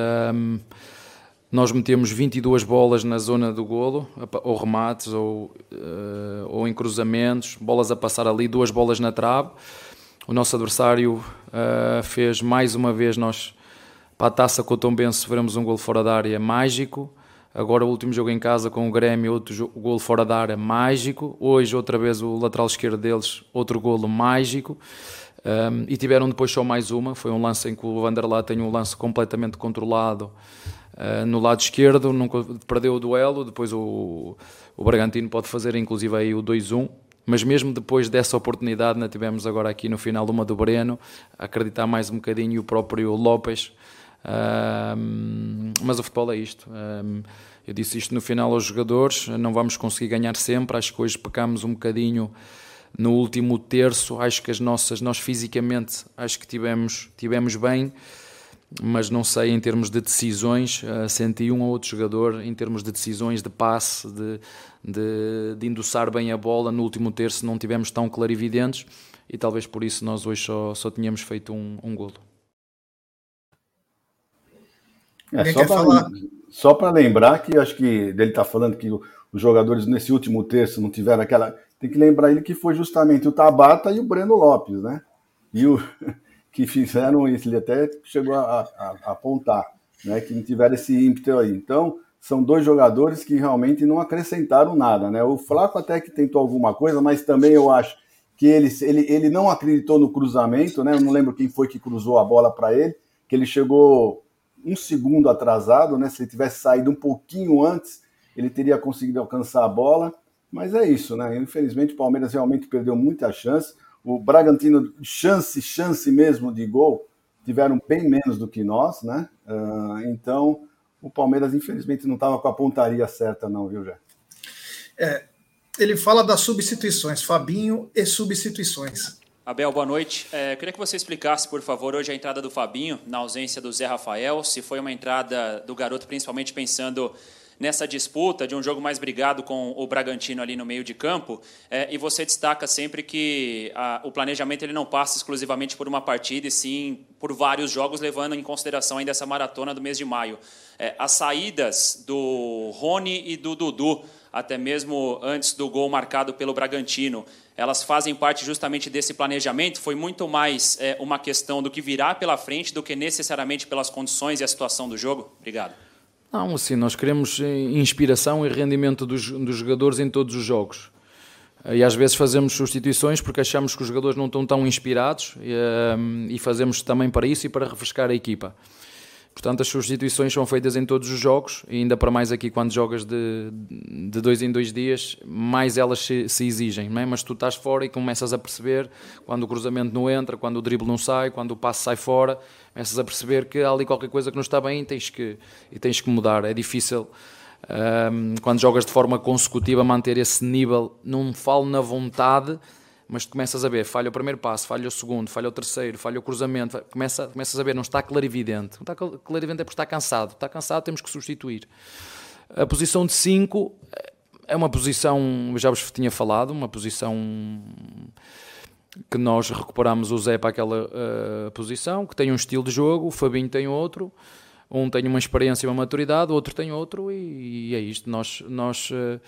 nós metemos 22 bolas na zona do golo, ou remates, ou, eh, ou em cruzamentos, bolas a passar ali, duas bolas na trave, o nosso adversário uh, fez mais uma vez nós para a taça com o Tom Benz sofremos um gol fora da área mágico. Agora o último jogo em casa com o Grêmio, outro gol fora da área mágico. Hoje outra vez o lateral esquerdo deles, outro golo mágico. Um, e tiveram depois só mais uma, foi um lance em que o Vanderlá tem um lance completamente controlado uh, no lado esquerdo, nunca perdeu o duelo, depois o, o Bragantino pode fazer inclusive aí o 2-1 Mas mesmo depois dessa oportunidade, ainda tivemos agora aqui no final uma do Breno, acreditar mais um bocadinho o próprio Lopes. Mas o futebol é isto. eu disse isto no final aos jogadores: não vamos conseguir ganhar sempre. Acho que hoje pecamos um bocadinho no último terço. Acho que as nossas, nós fisicamente, acho que tivemos, tivemos bem mas não sei em termos de decisões, uh, senti um ou outro jogador em termos de decisões, de passe, de, de, de endossar bem a bola. No último terço não tivemos tão clarividentes e talvez por isso nós hoje só, só tínhamos feito um, um golo. É, só, para, só para lembrar que acho que dele está falando que os jogadores nesse último terço não tiveram aquela. Tem que lembrar ele que foi justamente o Tabata e o Breno Lopes, né? E o, que fizeram isso, ele até chegou a, a, a apontar, né, que não tiveram esse ímpeto aí. Então, são dois jogadores que realmente não acrescentaram nada, né? O Flaco até que tentou alguma coisa, mas também eu acho que ele, ele, ele não acreditou no cruzamento, né? Eu não lembro quem foi que cruzou a bola para ele, que ele chegou um segundo atrasado, né? Se ele tivesse saído um pouquinho antes, ele teria conseguido alcançar a bola. Mas é isso, né? Infelizmente o Palmeiras realmente perdeu muita chance o Bragantino, chance, chance mesmo de gol, tiveram bem menos do que nós, né? Uh, então, o Palmeiras, infelizmente, não estava com a pontaria certa, não, viu, Jé? É, ele fala das substituições, Fabinho e substituições. Abel, boa noite. É, queria que você explicasse, por favor, hoje a entrada do Fabinho, na ausência do Zé Rafael, se foi uma entrada do garoto, principalmente pensando nessa disputa de um jogo mais brigado com o Bragantino ali no meio de campo, é, e você destaca sempre que a, o planejamento ele não passa exclusivamente por uma partida, e sim por vários jogos, levando em consideração ainda essa maratona do mês de maio. É, as saídas do Rony e do Dudu, até mesmo antes do gol marcado pelo Bragantino, elas fazem parte justamente desse planejamento? Foi muito mais é, uma questão do que virá pela frente do que necessariamente pelas condições e a situação do jogo? Obrigado. Não, assim, nós queremos inspiração e rendimento dos, dos jogadores em todos os jogos. E às vezes fazemos substituições porque achamos que os jogadores não estão tão inspirados e, um, e fazemos também para isso e para refrescar a equipa. Portanto, as substituições são feitas em todos os jogos e ainda para mais aqui quando jogas de, de dois em dois dias, mais elas se, se exigem, não é? Mas tu estás fora e começas a perceber quando o cruzamento não entra, quando o drible não sai, quando o passe sai fora, começas a perceber que há ali qualquer coisa que não está bem e tens que, e tens que mudar. É difícil um, quando jogas de forma consecutiva manter esse nível, não falo na vontade, mas tu começas a ver, falha o primeiro passo, falha o segundo, falha o terceiro, falha o cruzamento, começa, começas a ver, não está clarividente. Não está clarividente é porque está cansado. Está cansado, temos que substituir. A posição de 5 é uma posição, já vos tinha falado, uma posição que nós recuperamos o Zé para aquela uh, posição, que tem um estilo de jogo, o Fabinho tem outro, um tem uma experiência e uma maturidade, o outro tem outro, e, e é isto. Nós, nós uh,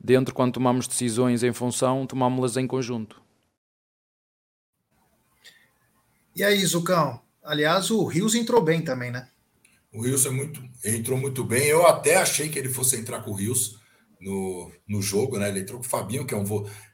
dentro, quando tomamos decisões em função, tomámos-las em conjunto. E aí, Zucão? Aliás, o Rios entrou bem também, né? O Rios é muito, entrou muito bem. Eu até achei que ele fosse entrar com o Rios no, no jogo, né? Ele entrou com o Fabinho, que é um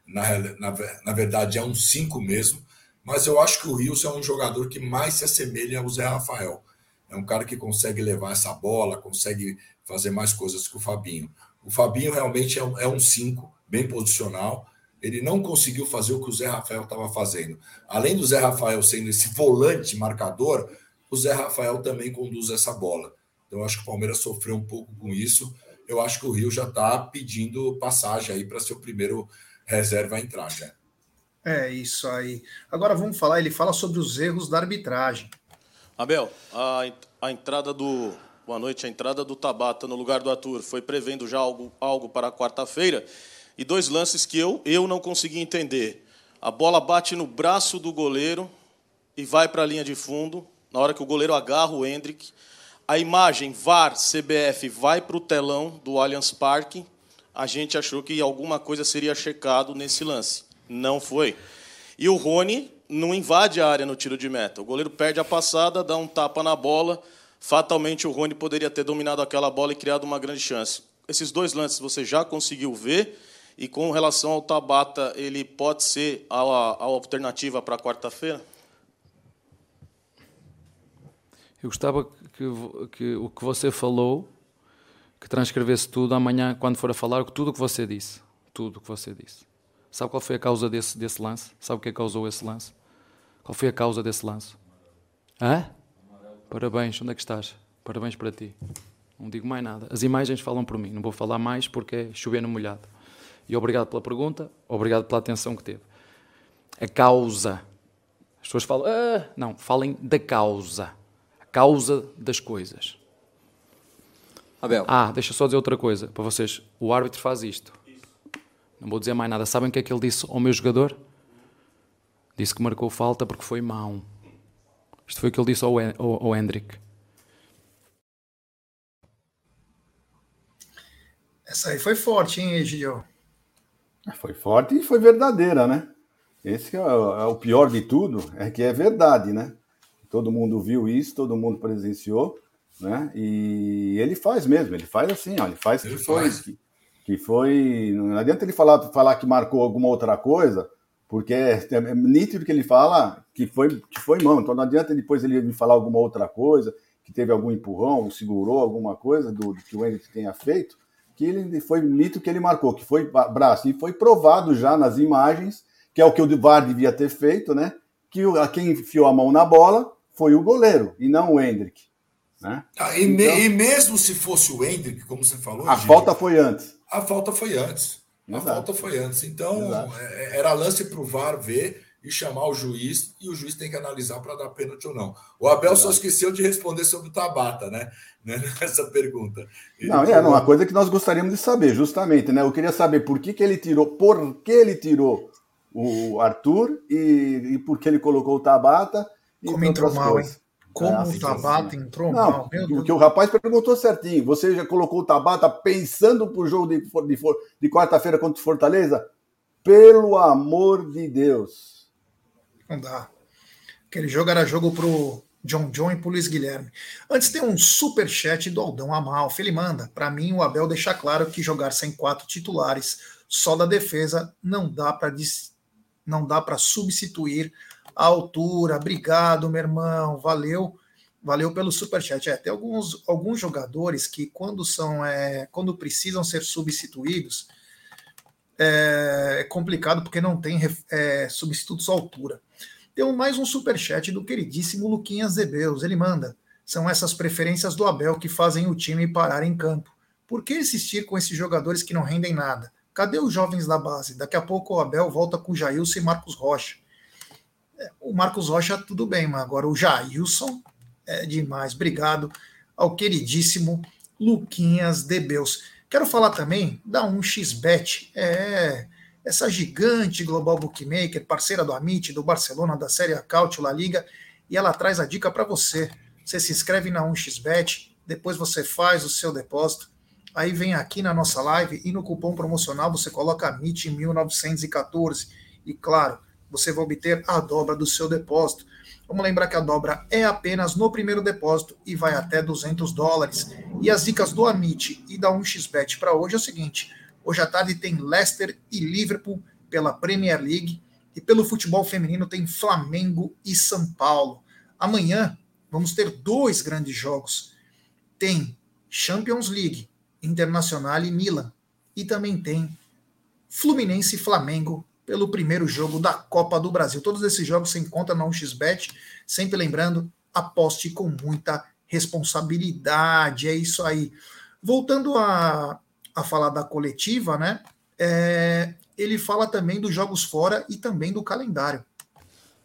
na, na, na verdade é um 5 mesmo. Mas eu acho que o Rios é um jogador que mais se assemelha ao Zé Rafael. É um cara que consegue levar essa bola, consegue fazer mais coisas que o Fabinho. O Fabinho realmente é um 5, é bem posicional ele não conseguiu fazer o que o Zé Rafael estava fazendo. Além do Zé Rafael sendo esse volante marcador, o Zé Rafael também conduz essa bola. Então, eu acho que o Palmeiras sofreu um pouco com isso. Eu acho que o Rio já está pedindo passagem aí para ser o primeiro reserva a entrar, já. É isso aí. Agora vamos falar. Ele fala sobre os erros da arbitragem. Abel, a, a entrada do. Boa noite. A entrada do Tabata no lugar do Arthur foi prevendo já algo, algo para quarta-feira e dois lances que eu, eu não consegui entender. A bola bate no braço do goleiro e vai para a linha de fundo. Na hora que o goleiro agarra o Hendrick, a imagem VAR CBF vai para o telão do Allianz Parque. A gente achou que alguma coisa seria checado nesse lance. Não foi. E o Rony não invade a área no tiro de meta. O goleiro perde a passada, dá um tapa na bola. Fatalmente o Rony poderia ter dominado aquela bola e criado uma grande chance. Esses dois lances você já conseguiu ver e com relação ao Tabata, ele pode ser a, a alternativa para quarta-feira? Eu gostava que, que, o que você falou, que transcrevesse tudo amanhã, quando for a falar, tudo o que você disse. Tudo o que você disse. Sabe qual foi a causa desse, desse lance? Sabe o que causou esse lance? Qual foi a causa desse lance? Hã? Parabéns, onde é que estás? Parabéns para ti. Não digo mais nada. As imagens falam por mim, não vou falar mais porque é chover no molhado. E obrigado pela pergunta, obrigado pela atenção que teve. A causa. As pessoas falam, ah, não, falem da causa. A causa das coisas. Abel. Ah, deixa só dizer outra coisa para vocês. O árbitro faz isto. Não vou dizer mais nada. Sabem o que é que ele disse ao meu jogador? Disse que marcou falta porque foi mau. Isto foi o que ele disse ao, ao, ao Hendrick. Essa aí foi forte, hein, Egidio? Foi forte e foi verdadeira, né? Esse é o, é o pior de tudo, é que é verdade, né? Todo mundo viu isso, todo mundo presenciou né? E ele faz mesmo, ele faz assim, ó, ele faz ele que foi, faz. Que, que, foi. Não adianta ele falar, falar que marcou alguma outra coisa, porque é, é, nítido que ele fala que foi, que foi mão. Então não adianta depois ele me falar alguma outra coisa, que teve algum empurrão, segurou alguma coisa do, do que o Henrique tenha feito, que ele foi nítido que ele marcou, que foi braço. E foi provado já nas imagens, que é o que o VAR devia ter feito, né? Que o, quem enfiou a mão na bola foi o goleiro e não o Hendrick. Né? Ah, e, então, me, e, mesmo se fosse o Hendrick, como você falou. A falta foi antes. A falta foi antes. Exato. A falta foi antes. Então, é, é, era lance para o VAR ver e chamar o juiz, e o juiz tem que analisar para dar pênalti ou não. O Abel só esqueceu de responder sobre o Tabata, né? Nessa pergunta. Ele não, é uma coisa que nós gostaríamos de saber, justamente, né? Eu queria saber por que, que ele tirou, por que ele tirou o Arthur e, e por que ele colocou o Tabata. Como entrou mal, hein? Como é, o Tabata entrou não, mal. Meu porque o rapaz perguntou certinho. Você já colocou o Tabata pensando para o jogo de, de, de quarta-feira contra o Fortaleza? Pelo amor de Deus. Não dá. Aquele jogo era jogo pro John John e pro Luiz Guilherme. Antes tem um super chat do Aldão Amalfi. Ele manda. Para mim, o Abel deixa claro que jogar sem quatro titulares só da defesa não dá para não dá para substituir a altura. Obrigado, meu irmão. Valeu. Valeu pelo superchat. É, tem alguns, alguns jogadores que, quando são é, quando precisam ser substituídos, é, é complicado porque não tem é, substitutos à altura. Tem mais um superchat do queridíssimo Luquinhas Zebeus. Ele manda. São essas preferências do Abel que fazem o time parar em campo. Por que insistir com esses jogadores que não rendem nada? Cadê os jovens da base? Daqui a pouco o Abel volta com o Jailson e Marcos Rocha o Marcos Rocha, tudo bem, mas agora o Jailson é demais. Obrigado ao queridíssimo Luquinhas Debeus. Quero falar também da 1xBet, é essa gigante global bookmaker, parceira do Amit, do Barcelona, da Série Cautio La Liga, e ela traz a dica para você. Você se inscreve na 1xBet, depois você faz o seu depósito, aí vem aqui na nossa live e no cupom promocional você coloca AMIT 1914. E claro, você vai obter a dobra do seu depósito. Vamos lembrar que a dobra é apenas no primeiro depósito e vai até 200 dólares. E as dicas do Amit e da 1xBet para hoje é o seguinte: hoje à tarde tem Leicester e Liverpool pela Premier League e pelo futebol feminino tem Flamengo e São Paulo. Amanhã vamos ter dois grandes jogos. Tem Champions League, Internacional e Milan. E também tem Fluminense e Flamengo pelo primeiro jogo da Copa do Brasil. Todos esses jogos se encontram na 1xBet, sempre lembrando, aposte com muita responsabilidade, é isso aí. Voltando a, a falar da coletiva, né? É, ele fala também dos jogos fora e também do calendário.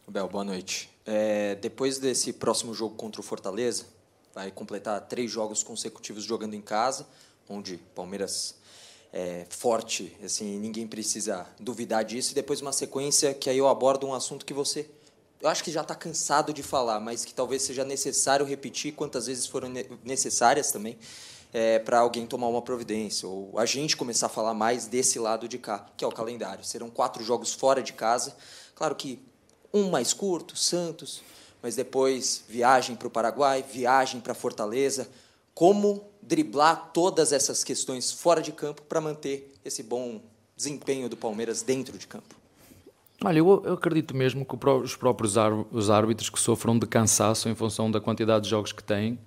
Bel, boa noite. É, depois desse próximo jogo contra o Fortaleza, vai completar três jogos consecutivos jogando em casa, onde Palmeiras é, forte, assim, ninguém precisa duvidar disso. E depois uma sequência que aí eu abordo um assunto que você, eu acho que já está cansado de falar, mas que talvez seja necessário repetir quantas vezes foram necessárias também é, para alguém tomar uma providência ou a gente começar a falar mais desse lado de cá, que é o calendário. Serão quatro jogos fora de casa, claro que um mais curto, Santos, mas depois viagem para o Paraguai, viagem para Fortaleza. Como driblar todas essas questões fora de campo para manter esse bom desempenho do Palmeiras dentro de campo? Olha, eu, eu acredito mesmo que os próprios os árbitros que sofram de cansaço em função da quantidade de jogos que têm,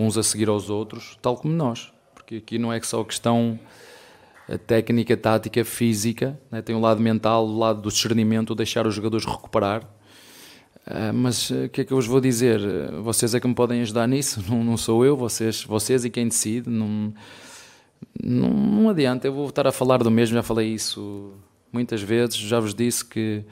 uns a seguir aos outros, tal como nós, porque aqui não é só questão técnica, tática, física, né? tem o lado mental, o lado do discernimento, deixar os jogadores recuperar. Uh, mas o que é que eu vos vou dizer? Vocês é que me podem ajudar nisso, não, não sou eu, vocês, vocês e quem decide. Não, não, não adianta, eu vou estar a falar do mesmo, já falei isso muitas vezes, já vos disse que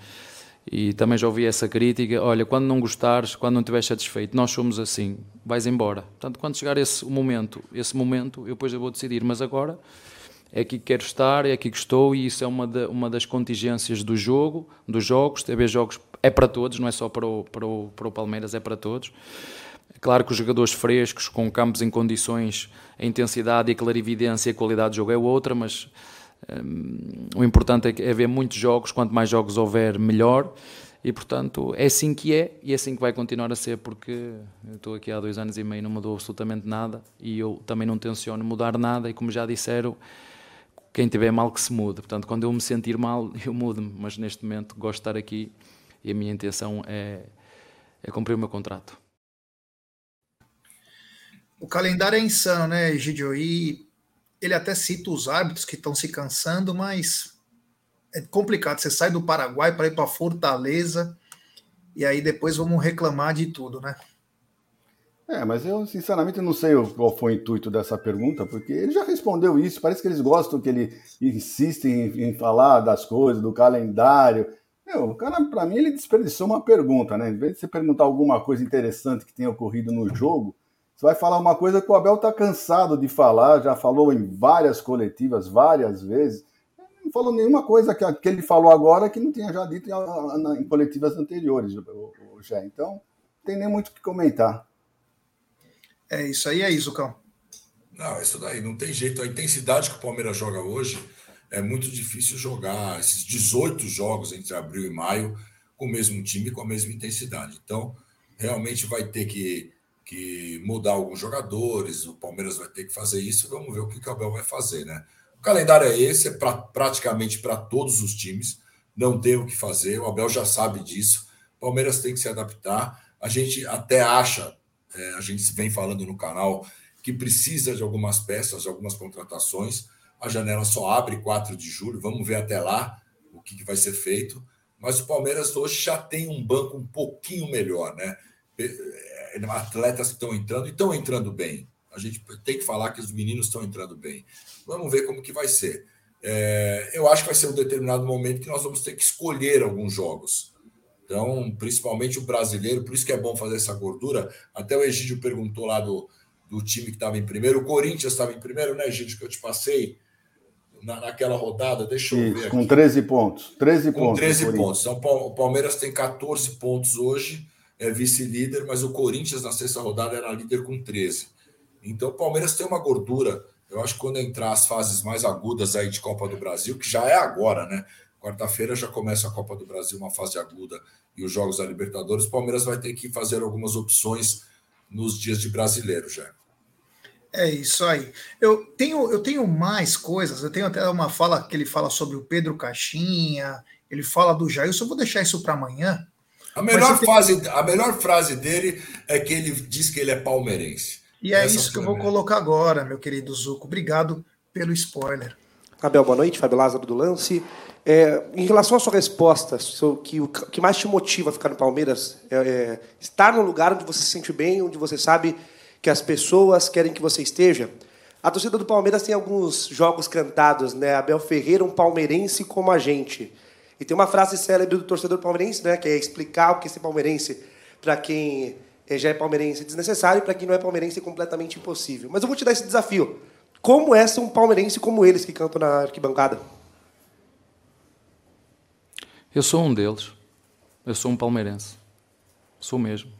e também já ouvi essa crítica, olha, quando não gostares, quando não estiveres satisfeito, nós somos assim, vais embora. Portanto, quando chegar esse momento, esse momento, eu depois vou decidir, mas agora é aqui que quero estar, é aqui que estou e isso é uma, uma das contingências do jogo, dos jogos, TV jogos é para todos, não é só para o, para o, para o Palmeiras, é para todos. É claro que os jogadores frescos, com campos em condições, a intensidade e a clarividência e a qualidade de jogo é outra, mas um, o importante é, é ver muitos jogos, quanto mais jogos houver, melhor. E portanto é assim que é e é assim que vai continuar a ser, porque eu estou aqui há dois anos e meio, não mudou absolutamente nada e eu também não tenciono mudar nada. E como já disseram, quem tiver mal que se mude. Portanto, quando eu me sentir mal, eu mudo-me, mas neste momento gosto de estar aqui e a minha intenção é, é cumprir o meu contrato. O calendário é insano, né, Gidio? E ele até cita os árbitros que estão se cansando, mas é complicado. Você sai do Paraguai para ir para Fortaleza e aí depois vamos reclamar de tudo, né? É, mas eu sinceramente não sei qual foi o intuito dessa pergunta, porque ele já respondeu isso. Parece que eles gostam que ele insiste em, em falar das coisas, do calendário. Meu, o cara, para mim, ele desperdiçou uma pergunta, né? Em vez de você perguntar alguma coisa interessante que tenha ocorrido no jogo, você vai falar uma coisa que o Abel está cansado de falar, já falou em várias coletivas, várias vezes. Não falou nenhuma coisa que, que ele falou agora que não tinha já dito em, em coletivas anteriores, Jé. Então, não tem nem muito o que comentar. É isso aí, é isso, Cão. Não, isso daí não tem jeito. A intensidade que o Palmeiras joga hoje é muito difícil jogar esses 18 jogos entre abril e maio com o mesmo time, com a mesma intensidade. Então, realmente vai ter que que mudar alguns jogadores, o Palmeiras vai ter que fazer isso, vamos ver o que o Abel vai fazer, né? O calendário é esse, é pra, praticamente para todos os times, não tem o que fazer, o Abel já sabe disso, o Palmeiras tem que se adaptar, a gente até acha, é, a gente vem falando no canal, que precisa de algumas peças, de algumas contratações, a janela só abre 4 de julho, vamos ver até lá o que, que vai ser feito, mas o Palmeiras hoje já tem um banco um pouquinho melhor, né? Atletas que estão entrando e estão entrando bem. A gente tem que falar que os meninos estão entrando bem. Vamos ver como que vai ser. É, eu acho que vai ser um determinado momento que nós vamos ter que escolher alguns jogos. Então, principalmente o brasileiro, por isso que é bom fazer essa gordura. Até o Egídio perguntou lá do, do time que estava em primeiro. O Corinthians estava em primeiro, né, Egídio, que eu te passei na, naquela rodada. Deixa eu ver. Com 13 pontos. 13 com pontos. 13 pontos. Então, o Palmeiras tem 14 pontos hoje é vice-líder, mas o Corinthians na sexta rodada era líder com 13. Então o Palmeiras tem uma gordura. Eu acho que quando entrar as fases mais agudas aí de Copa do Brasil, que já é agora, né? Quarta-feira já começa a Copa do Brasil, uma fase aguda, e os Jogos da Libertadores, o Palmeiras vai ter que fazer algumas opções nos dias de brasileiro já. É isso aí. Eu tenho, eu tenho mais coisas, eu tenho até uma fala que ele fala sobre o Pedro Caixinha, ele fala do Jair, eu só vou deixar isso para amanhã, a melhor, fase, a melhor frase dele é que ele diz que ele é palmeirense. E é Essa isso que eu vou colocar agora, meu querido Zuco. Obrigado pelo spoiler. Abel, boa noite. Fábio Lázaro do Lance. É, em relação à sua resposta, que o que mais te motiva a ficar no Palmeiras é, é, estar no lugar onde você se sente bem, onde você sabe que as pessoas querem que você esteja. A torcida do Palmeiras tem alguns jogos cantados, né? Abel Ferreira, um palmeirense como a gente. E tem uma frase célebre do torcedor palmeirense, né, que é explicar o que é ser palmeirense para quem eh, já é palmeirense é desnecessário e para quem não é palmeirense é completamente impossível. Mas eu vou te dar esse desafio. Como é ser um palmeirense como eles que cantam na arquibancada? Eu sou um deles. Eu sou um palmeirense. Sou mesmo.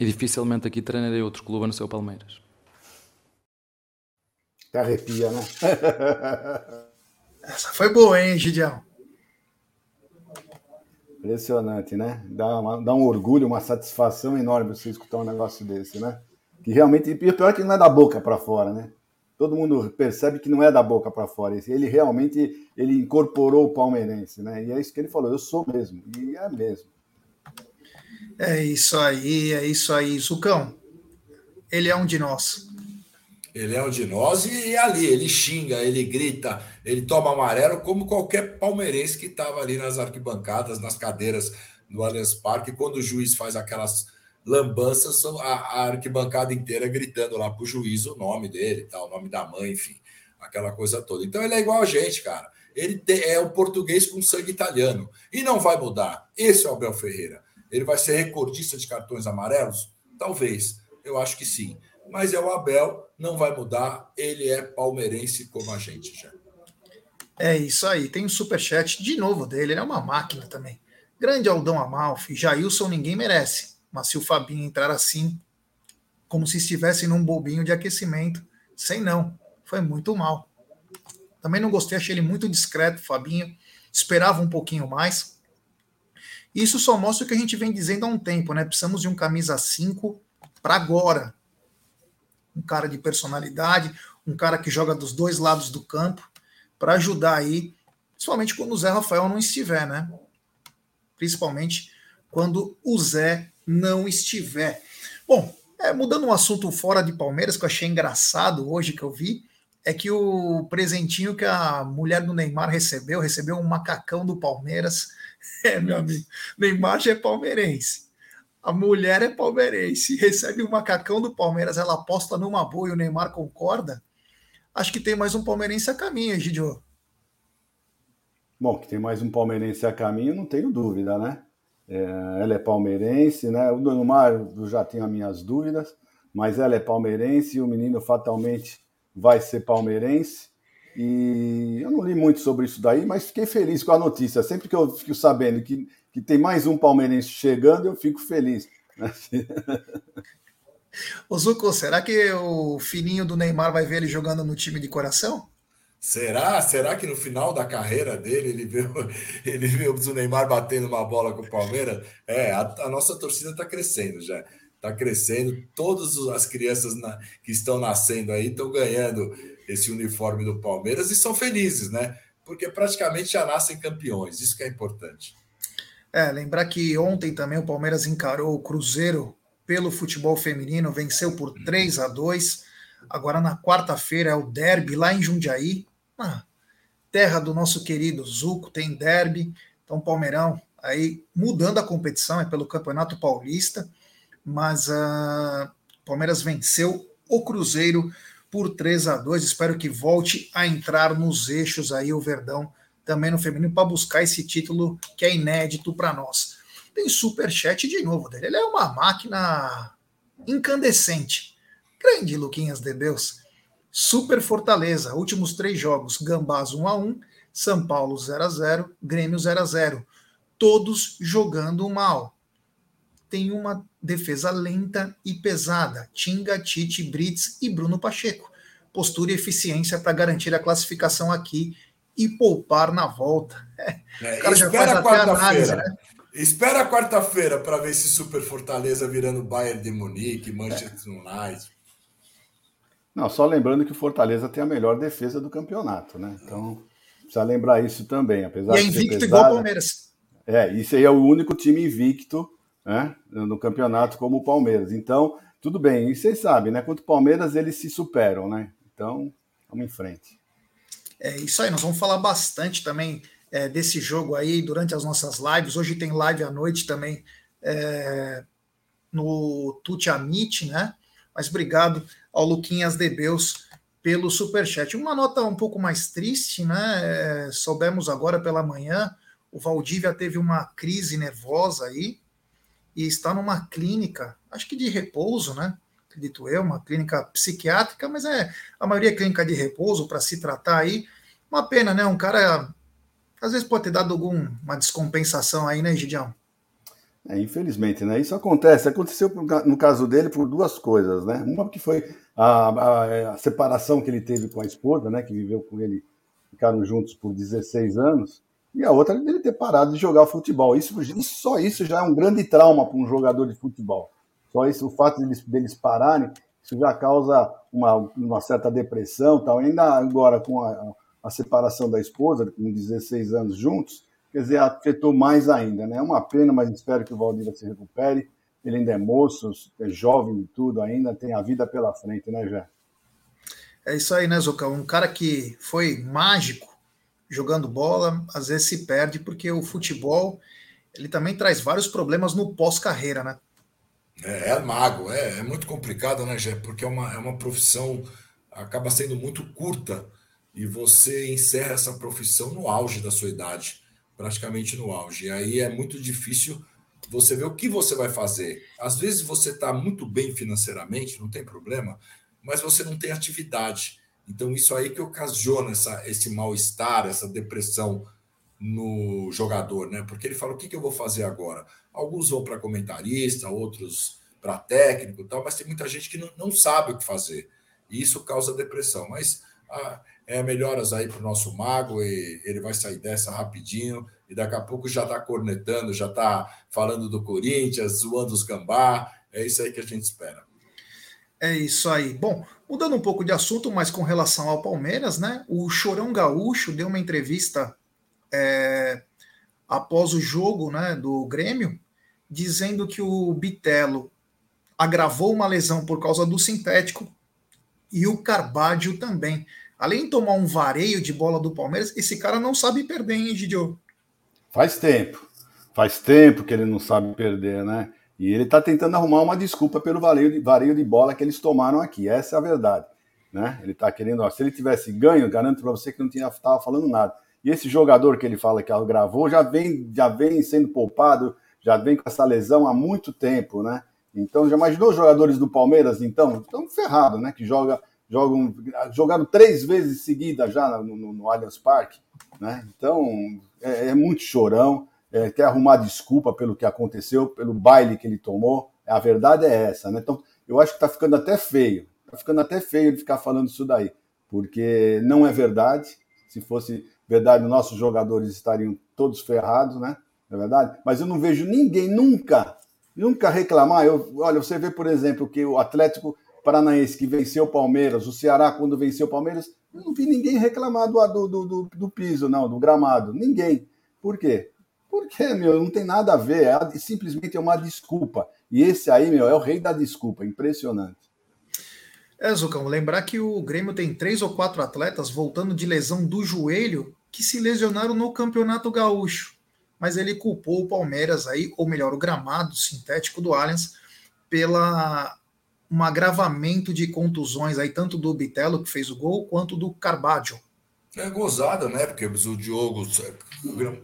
E dificilmente aqui treinarei outro clube a não ser o Palmeiras. Te arrepia, né? Essa foi boa, hein, Gideão? Impressionante, né? Dá, uma, dá um orgulho, uma satisfação enorme você escutar um negócio desse, né? Que realmente, e pior é que não é da boca para fora, né? Todo mundo percebe que não é da boca para fora. Ele realmente ele incorporou o palmeirense, né? E é isso que ele falou, eu sou mesmo. E é mesmo. É isso aí, é isso aí. Zucão, ele é um de nós. Ele é um de nós e, e ali ele xinga, ele grita, ele toma amarelo, como qualquer palmeirense que estava ali nas arquibancadas, nas cadeiras do Allianz Parque, quando o juiz faz aquelas lambanças, a, a arquibancada inteira gritando lá para o juiz o nome dele, tal, o nome da mãe, enfim, aquela coisa toda. Então ele é igual a gente, cara. Ele é o português com sangue italiano e não vai mudar. Esse é o Abel Ferreira. Ele vai ser recordista de cartões amarelos? Talvez. Eu acho que sim. Mas é o Abel, não vai mudar. Ele é palmeirense como a gente já. É isso aí. Tem um superchat de novo dele. Ele é uma máquina também. Grande Aldão Amalfi. Jailson ninguém merece. Mas se o Fabinho entrar assim, como se estivesse num bobinho de aquecimento, sem não. Foi muito mal. Também não gostei, achei ele muito discreto, Fabinho. Esperava um pouquinho mais. Isso só mostra o que a gente vem dizendo há um tempo, né? Precisamos de um camisa 5 para agora. Um cara de personalidade, um cara que joga dos dois lados do campo, para ajudar aí, principalmente quando o Zé Rafael não estiver, né? Principalmente quando o Zé não estiver. Bom, é, mudando um assunto fora de Palmeiras, que eu achei engraçado hoje que eu vi, é que o presentinho que a mulher do Neymar recebeu, recebeu um macacão do Palmeiras. É, meu amigo, Neymar já é palmeirense. A mulher é palmeirense, recebe um macacão do Palmeiras, ela aposta numa boa e o Neymar concorda. Acho que tem mais um palmeirense a caminho, Gidio. Bom, que tem mais um palmeirense a caminho, não tenho dúvida, né? É, ela é palmeirense, né? O Neymar, eu já tenho as minhas dúvidas, mas ela é palmeirense e o menino fatalmente vai ser palmeirense. E eu não li muito sobre isso daí, mas fiquei feliz com a notícia. Sempre que eu fico sabendo que, que tem mais um palmeirense chegando, eu fico feliz. Né? Ô Zuko, será que o filhinho do Neymar vai ver ele jogando no time de coração? Será? Será que no final da carreira dele ele viu, ele viu o Neymar batendo uma bola com o Palmeiras? É, a, a nossa torcida está crescendo já. Está crescendo. Todas as crianças na, que estão nascendo aí estão ganhando esse uniforme do Palmeiras e são felizes, né? Porque praticamente já nascem campeões. Isso que é importante. É, lembrar que ontem também o Palmeiras encarou o Cruzeiro pelo futebol feminino, venceu por 3 a 2. Agora na quarta-feira é o derby lá em Jundiaí, na terra do nosso querido Zuco, tem derby. Então, Palmeirão aí mudando a competição, é pelo Campeonato Paulista, mas uh, Palmeiras venceu o Cruzeiro por 3 a 2 Espero que volte a entrar nos eixos aí o Verdão também no feminino para buscar esse título que é inédito para nós. Tem super chat de novo dele. Ele é uma máquina incandescente. Grande Luquinhas de Deus. Super Fortaleza, últimos três jogos: Gambás 1 a 1, São Paulo 0 a 0, Grêmio 0 a 0. Todos jogando mal. Tem uma defesa lenta e pesada. Tinga, Tite, Brits e Bruno Pacheco. Postura e eficiência para garantir a classificação aqui e poupar na volta. É, espera quarta-feira. Né? Espera quarta-feira para ver esse Super Fortaleza virando Bayern de Munique, Manchester United. Não, só lembrando que o Fortaleza tem a melhor defesa do campeonato, né? Então, precisa lembrar isso também. Apesar e é invicto igual o Palmeiras. É, isso aí é o único time invicto né, no campeonato como o Palmeiras. Então, tudo bem. E vocês sabem, né? Contra o Palmeiras eles se superam, né? Então, vamos em frente. É isso aí, nós vamos falar bastante também é, desse jogo aí durante as nossas lives. Hoje tem live à noite também é, no Tuti Amit, né? Mas obrigado ao Luquinhas Debeus pelo superchat. Uma nota um pouco mais triste, né? É, soubemos agora pela manhã, o Valdívia teve uma crise nervosa aí, e está numa clínica, acho que de repouso, né? Acredito eu, uma clínica psiquiátrica, mas é a maioria é clínica de repouso para se tratar aí. Uma pena, né? Um cara às vezes pode ter dado alguma descompensação aí, né, Gidião? É, infelizmente, né? Isso acontece. Aconteceu no caso dele por duas coisas, né? Uma que foi a, a, a, separação que ele teve com a esposa, né? Que viveu com ele, ficaram juntos por 16 anos e a outra é ele ter parado de jogar futebol. Isso só isso já é um grande trauma para um jogador de futebol. Só isso, o fato deles, deles pararem, isso já causa uma, uma certa depressão. Tal. Ainda agora, com a, a separação da esposa, com 16 anos juntos, quer dizer, afetou mais ainda. Né? É uma pena, mas espero que o Valdir se recupere. Ele ainda é moço, é jovem e tudo ainda, tem a vida pela frente, né, Jé? É isso aí, né, Zucão? Um cara que foi mágico jogando bola, às vezes se perde porque o futebol ele também traz vários problemas no pós-carreira, né? É, é mago, é, é, muito complicado, né, Gé? Porque é uma, é uma profissão, acaba sendo muito curta e você encerra essa profissão no auge da sua idade, praticamente no auge. E aí é muito difícil você ver o que você vai fazer. Às vezes você está muito bem financeiramente, não tem problema, mas você não tem atividade. Então, isso aí que ocasiona essa, esse mal-estar, essa depressão no jogador, né? Porque ele fala: o que, que eu vou fazer agora? Alguns vão para comentarista, outros para técnico tal, mas tem muita gente que não, não sabe o que fazer. E isso causa depressão. Mas ah, é melhoras aí para o nosso mago, e ele vai sair dessa rapidinho, e daqui a pouco já está cornetando, já está falando do Corinthians, zoando os gambá. É isso aí que a gente espera. É isso aí. Bom, mudando um pouco de assunto, mas com relação ao Palmeiras, né? O Chorão Gaúcho deu uma entrevista é, após o jogo né, do Grêmio, dizendo que o Bitelo agravou uma lesão por causa do sintético e o Carbádio também. Além de tomar um vareio de bola do Palmeiras, esse cara não sabe perder, hein, Gidio? Faz tempo. Faz tempo que ele não sabe perder, né? E ele está tentando arrumar uma desculpa pelo vareio de, vareio de bola que eles tomaram aqui. Essa é a verdade. Né? Ele está querendo, ó, se ele tivesse ganho, garanto para você que não estava falando nada. E esse jogador que ele fala que gravou já vem, já vem sendo poupado, já vem com essa lesão há muito tempo, né? Então, já imaginou os jogadores do Palmeiras, então? Estão ferrados, né? Que joga, jogam, jogaram três vezes seguida já no, no, no Allianz Parque, né? Então, é, é muito chorão, é, quer arrumar desculpa pelo que aconteceu, pelo baile que ele tomou. A verdade é essa, né? Então, eu acho que está ficando até feio. Está ficando até feio ele ficar falando isso daí, porque não é verdade. Se fosse verdade, nossos jogadores estariam todos ferrados, né? É verdade? Mas eu não vejo ninguém nunca, nunca reclamar. Eu, olha, você vê, por exemplo, que o Atlético Paranaense que venceu o Palmeiras, o Ceará quando venceu o Palmeiras, eu não vi ninguém reclamar do, do, do, do piso, não, do gramado. Ninguém. Por quê? Porque, meu, não tem nada a ver. É, simplesmente é uma desculpa. E esse aí, meu, é o rei da desculpa. Impressionante. É, Zucão, lembrar que o Grêmio tem três ou quatro atletas voltando de lesão do joelho que se lesionaram no Campeonato Gaúcho. Mas ele culpou o Palmeiras aí, ou melhor, o gramado sintético do Allianz, pela um agravamento de contusões aí, tanto do Bitelo, que fez o gol, quanto do Carbadio. É gozada, né? Porque o Diogo,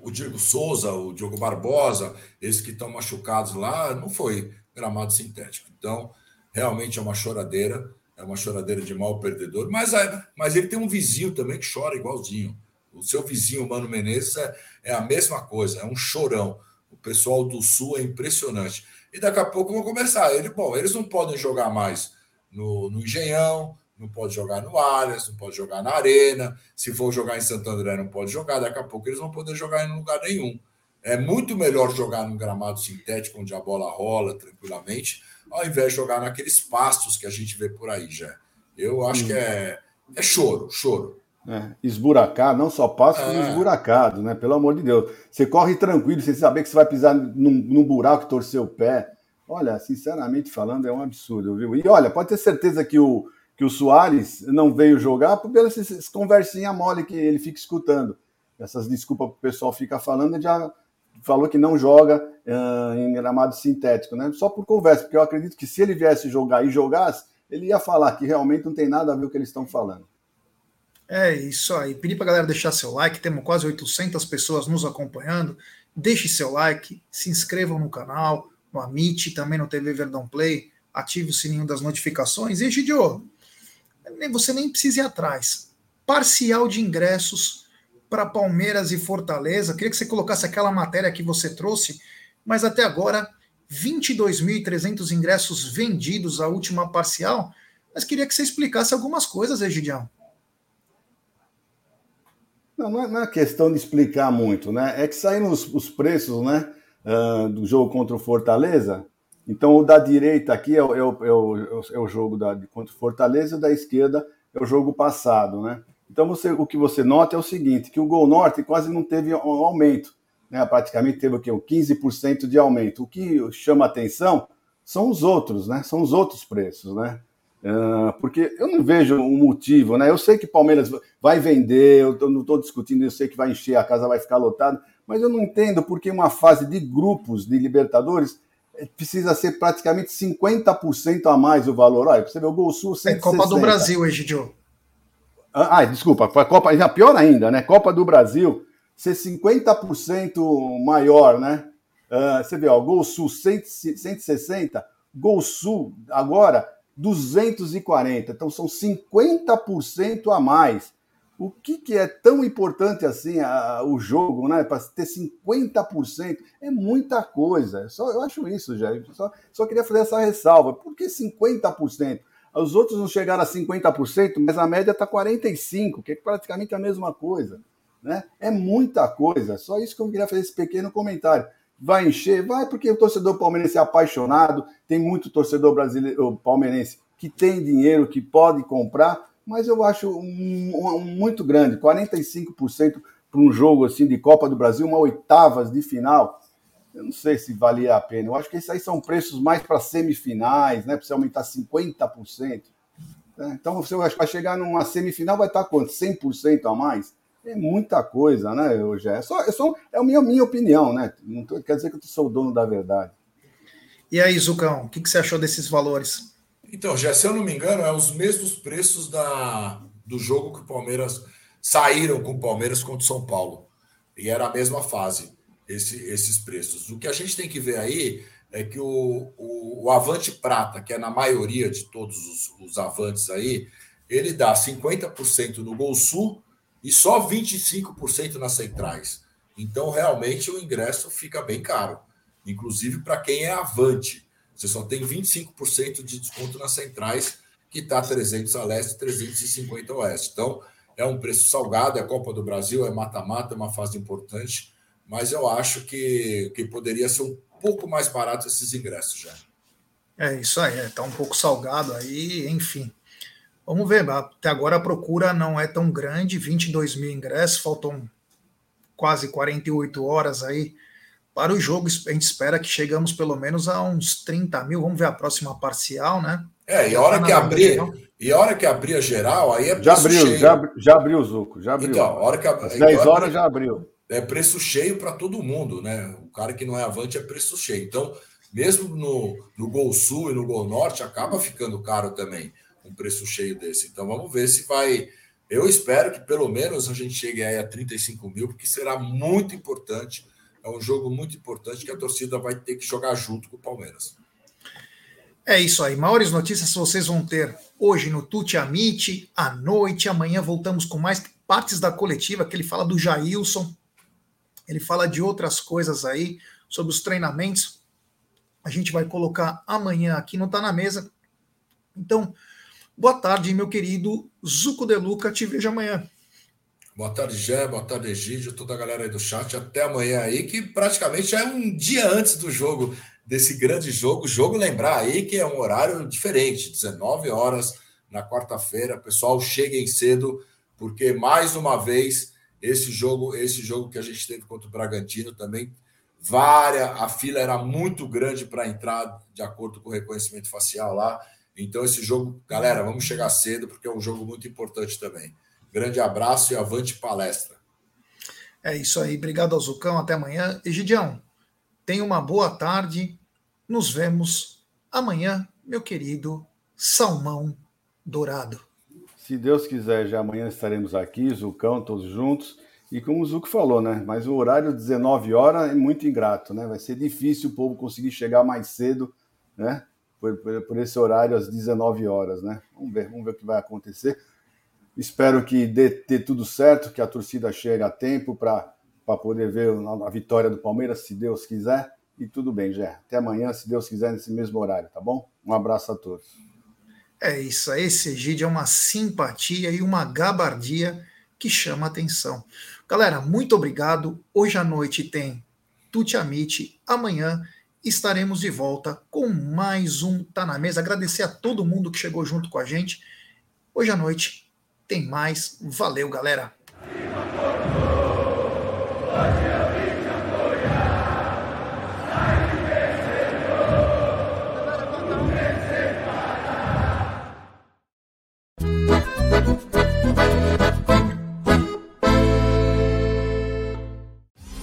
o Diego Souza, o Diogo Barbosa, esses que estão machucados lá, não foi gramado sintético. Então, realmente é uma choradeira, é uma choradeira de mal perdedor. Mas, é, mas ele tem um vizinho também que chora igualzinho. O seu vizinho, Mano Menezes, é, é a mesma coisa, é um chorão. O pessoal do Sul é impressionante. E daqui a pouco vão começar. Ele, bom, eles não podem jogar mais no, no Engenhão, não pode jogar no Allianz, não pode jogar na Arena. Se for jogar em Santo André, não pode jogar. Daqui a pouco eles vão poder jogar em lugar nenhum. É muito melhor jogar num gramado sintético, onde a bola rola tranquilamente, ao invés de jogar naqueles pastos que a gente vê por aí já. Eu acho hum. que é, é choro, choro. É, esburacar, não só passo, como é. esburacado, né? Pelo amor de Deus. Você corre tranquilo, sem saber que você vai pisar num, num buraco e torcer o pé. Olha, sinceramente falando, é um absurdo, viu? E olha, pode ter certeza que o, que o Soares não veio jogar por essas conversinha mole que ele fica escutando. Essas desculpas que o pessoal fica falando, ele já falou que não joga uh, em gramado sintético, né? Só por conversa, porque eu acredito que se ele viesse jogar e jogasse, ele ia falar que realmente não tem nada a ver o que eles estão falando. É isso aí. Pedi para galera deixar seu like. Temos quase 800 pessoas nos acompanhando. Deixe seu like, se inscrevam no canal, no Amit, também no TV Verdão Play. Ative o sininho das notificações. E, Gidio, você nem precisa ir atrás. Parcial de ingressos para Palmeiras e Fortaleza. Queria que você colocasse aquela matéria que você trouxe, mas até agora 22.300 ingressos vendidos a última parcial. Mas queria que você explicasse algumas coisas, Egidião. Não, não é, não é questão de explicar muito, né? É que saíram os, os preços, né? Uh, do jogo contra o Fortaleza. Então, o da direita aqui é o, é o, é o, é o jogo da, contra o Fortaleza, e o da esquerda é o jogo passado, né? Então, você, o que você nota é o seguinte, que o Gol Norte quase não teve um aumento, né? Praticamente teve o quê? O 15% de aumento. O que chama atenção são os outros, né? São os outros preços, né? Uh, porque eu não vejo um motivo, né? Eu sei que Palmeiras vai vender, eu não estou discutindo, eu sei que vai encher, a casa vai ficar lotada, mas eu não entendo porque uma fase de grupos de Libertadores eh, precisa ser praticamente 50% a mais o valor. Olha, você vê o Gol Sul 160. É Copa do Brasil, Egidio. Ah, desculpa, Copa, já pior ainda, né? Copa do Brasil ser 50% maior, né? Uh, você vê, ó, Gol Sul 160, Gol Sul agora 240. Então são 50% a mais. O que, que é tão importante assim a, o jogo, né? Para ter 50% é muita coisa. Só, eu acho isso, já. Só, só queria fazer essa ressalva. Por que 50%? Os outros não chegaram a 50%, mas a média está 45%, que é praticamente a mesma coisa. Né? É muita coisa. Só isso que eu queria fazer esse pequeno comentário. Vai encher? Vai, porque o torcedor palmeirense é apaixonado, tem muito torcedor brasileiro palmeirense que tem dinheiro, que pode comprar, mas eu acho um, um, muito grande, 45% para um jogo assim de Copa do Brasil, uma oitavas de final. Eu não sei se valia a pena. Eu acho que esses aí são preços mais para semifinais, né? Para aumentar 50%. Né? Então, você vai chegar numa semifinal, vai estar quanto? 100% a mais? É muita coisa, né, hoje é só, é só é a minha, minha opinião, né? Não tô, quer dizer que eu sou o dono da verdade. E aí, Zucão, o que, que você achou desses valores? Então, já se eu não me engano, é os mesmos preços da, do jogo que o Palmeiras saíram com o Palmeiras contra o São Paulo. E era a mesma fase, esse, esses preços. O que a gente tem que ver aí é que o, o, o Avante Prata, que é na maioria de todos os, os Avantes aí, ele dá 50% no Gol Sul e só 25% nas centrais. Então, realmente, o ingresso fica bem caro, inclusive para quem é avante. Você só tem 25% de desconto nas centrais, que está 300 a leste, 350 a oeste. Então, é um preço salgado, é Copa do Brasil, é mata-mata, é uma fase importante, mas eu acho que, que poderia ser um pouco mais barato esses ingressos já. É isso aí, está é, um pouco salgado aí, enfim. Vamos ver, até agora a procura não é tão grande, 22 mil ingressos, faltam quase 48 horas aí para o jogo. A gente espera que chegamos pelo menos a uns 30 mil. Vamos ver a próxima parcial, né? É, e a hora que abrir, e a hora que abrir a geral, aí é já abriu, cheio. Já, já abriu o Zuco, já abriu. Então, a hora que Às 10 horas já abriu. É preço cheio para todo mundo, né? O cara que não é avante é preço cheio. Então, mesmo no, no Gol Sul e no Gol Norte, acaba ficando caro também um preço cheio desse. Então vamos ver se vai. Eu espero que pelo menos a gente chegue aí a 35 mil, porque será muito importante. É um jogo muito importante que a torcida vai ter que jogar junto com o Palmeiras. É isso aí. Maiores notícias vocês vão ter hoje no Tuti Amite, à noite. Amanhã voltamos com mais partes da coletiva, que ele fala do Jailson. Ele fala de outras coisas aí, sobre os treinamentos. A gente vai colocar amanhã aqui, não está na mesa. Então, Boa tarde, meu querido Zuco De Luca. Te vejo amanhã. Boa tarde, Gé. Boa tarde, Egídio. Toda a galera aí do chat. Até amanhã aí, que praticamente é um dia antes do jogo, desse grande jogo. Jogo, lembrar aí que é um horário diferente, 19 horas na quarta-feira. Pessoal, cheguem cedo, porque mais uma vez esse jogo, esse jogo que a gente teve contra o Bragantino também, várias, a fila era muito grande para entrar, de acordo com o reconhecimento facial lá. Então, esse jogo, galera, vamos chegar cedo, porque é um jogo muito importante também. Grande abraço e avante palestra. É isso aí. Obrigado ao Zucão. Até amanhã. Egidião, tenha uma boa tarde. Nos vemos amanhã, meu querido Salmão Dourado. Se Deus quiser, já amanhã estaremos aqui, Zucão, todos juntos. E como o Zuco falou, né? Mas o horário 19 horas é muito ingrato, né? Vai ser difícil o povo conseguir chegar mais cedo, né? Por, por, esse horário às 19 horas, né? Vamos ver, vamos ver o que vai acontecer. Espero que dê, dê tudo certo, que a torcida chegue a tempo para poder ver a, vitória do Palmeiras, se Deus quiser. E tudo bem, Jé. Até amanhã, se Deus quiser, nesse mesmo horário, tá bom? Um abraço a todos. É isso aí, Egídio é uma simpatia e uma gabardia que chama atenção. Galera, muito obrigado. Hoje à noite tem Tuti Amite, amanhã estaremos de volta com mais um Tá na Mesa. Agradecer a todo mundo que chegou junto com a gente. Hoje à noite tem mais. Valeu, galera!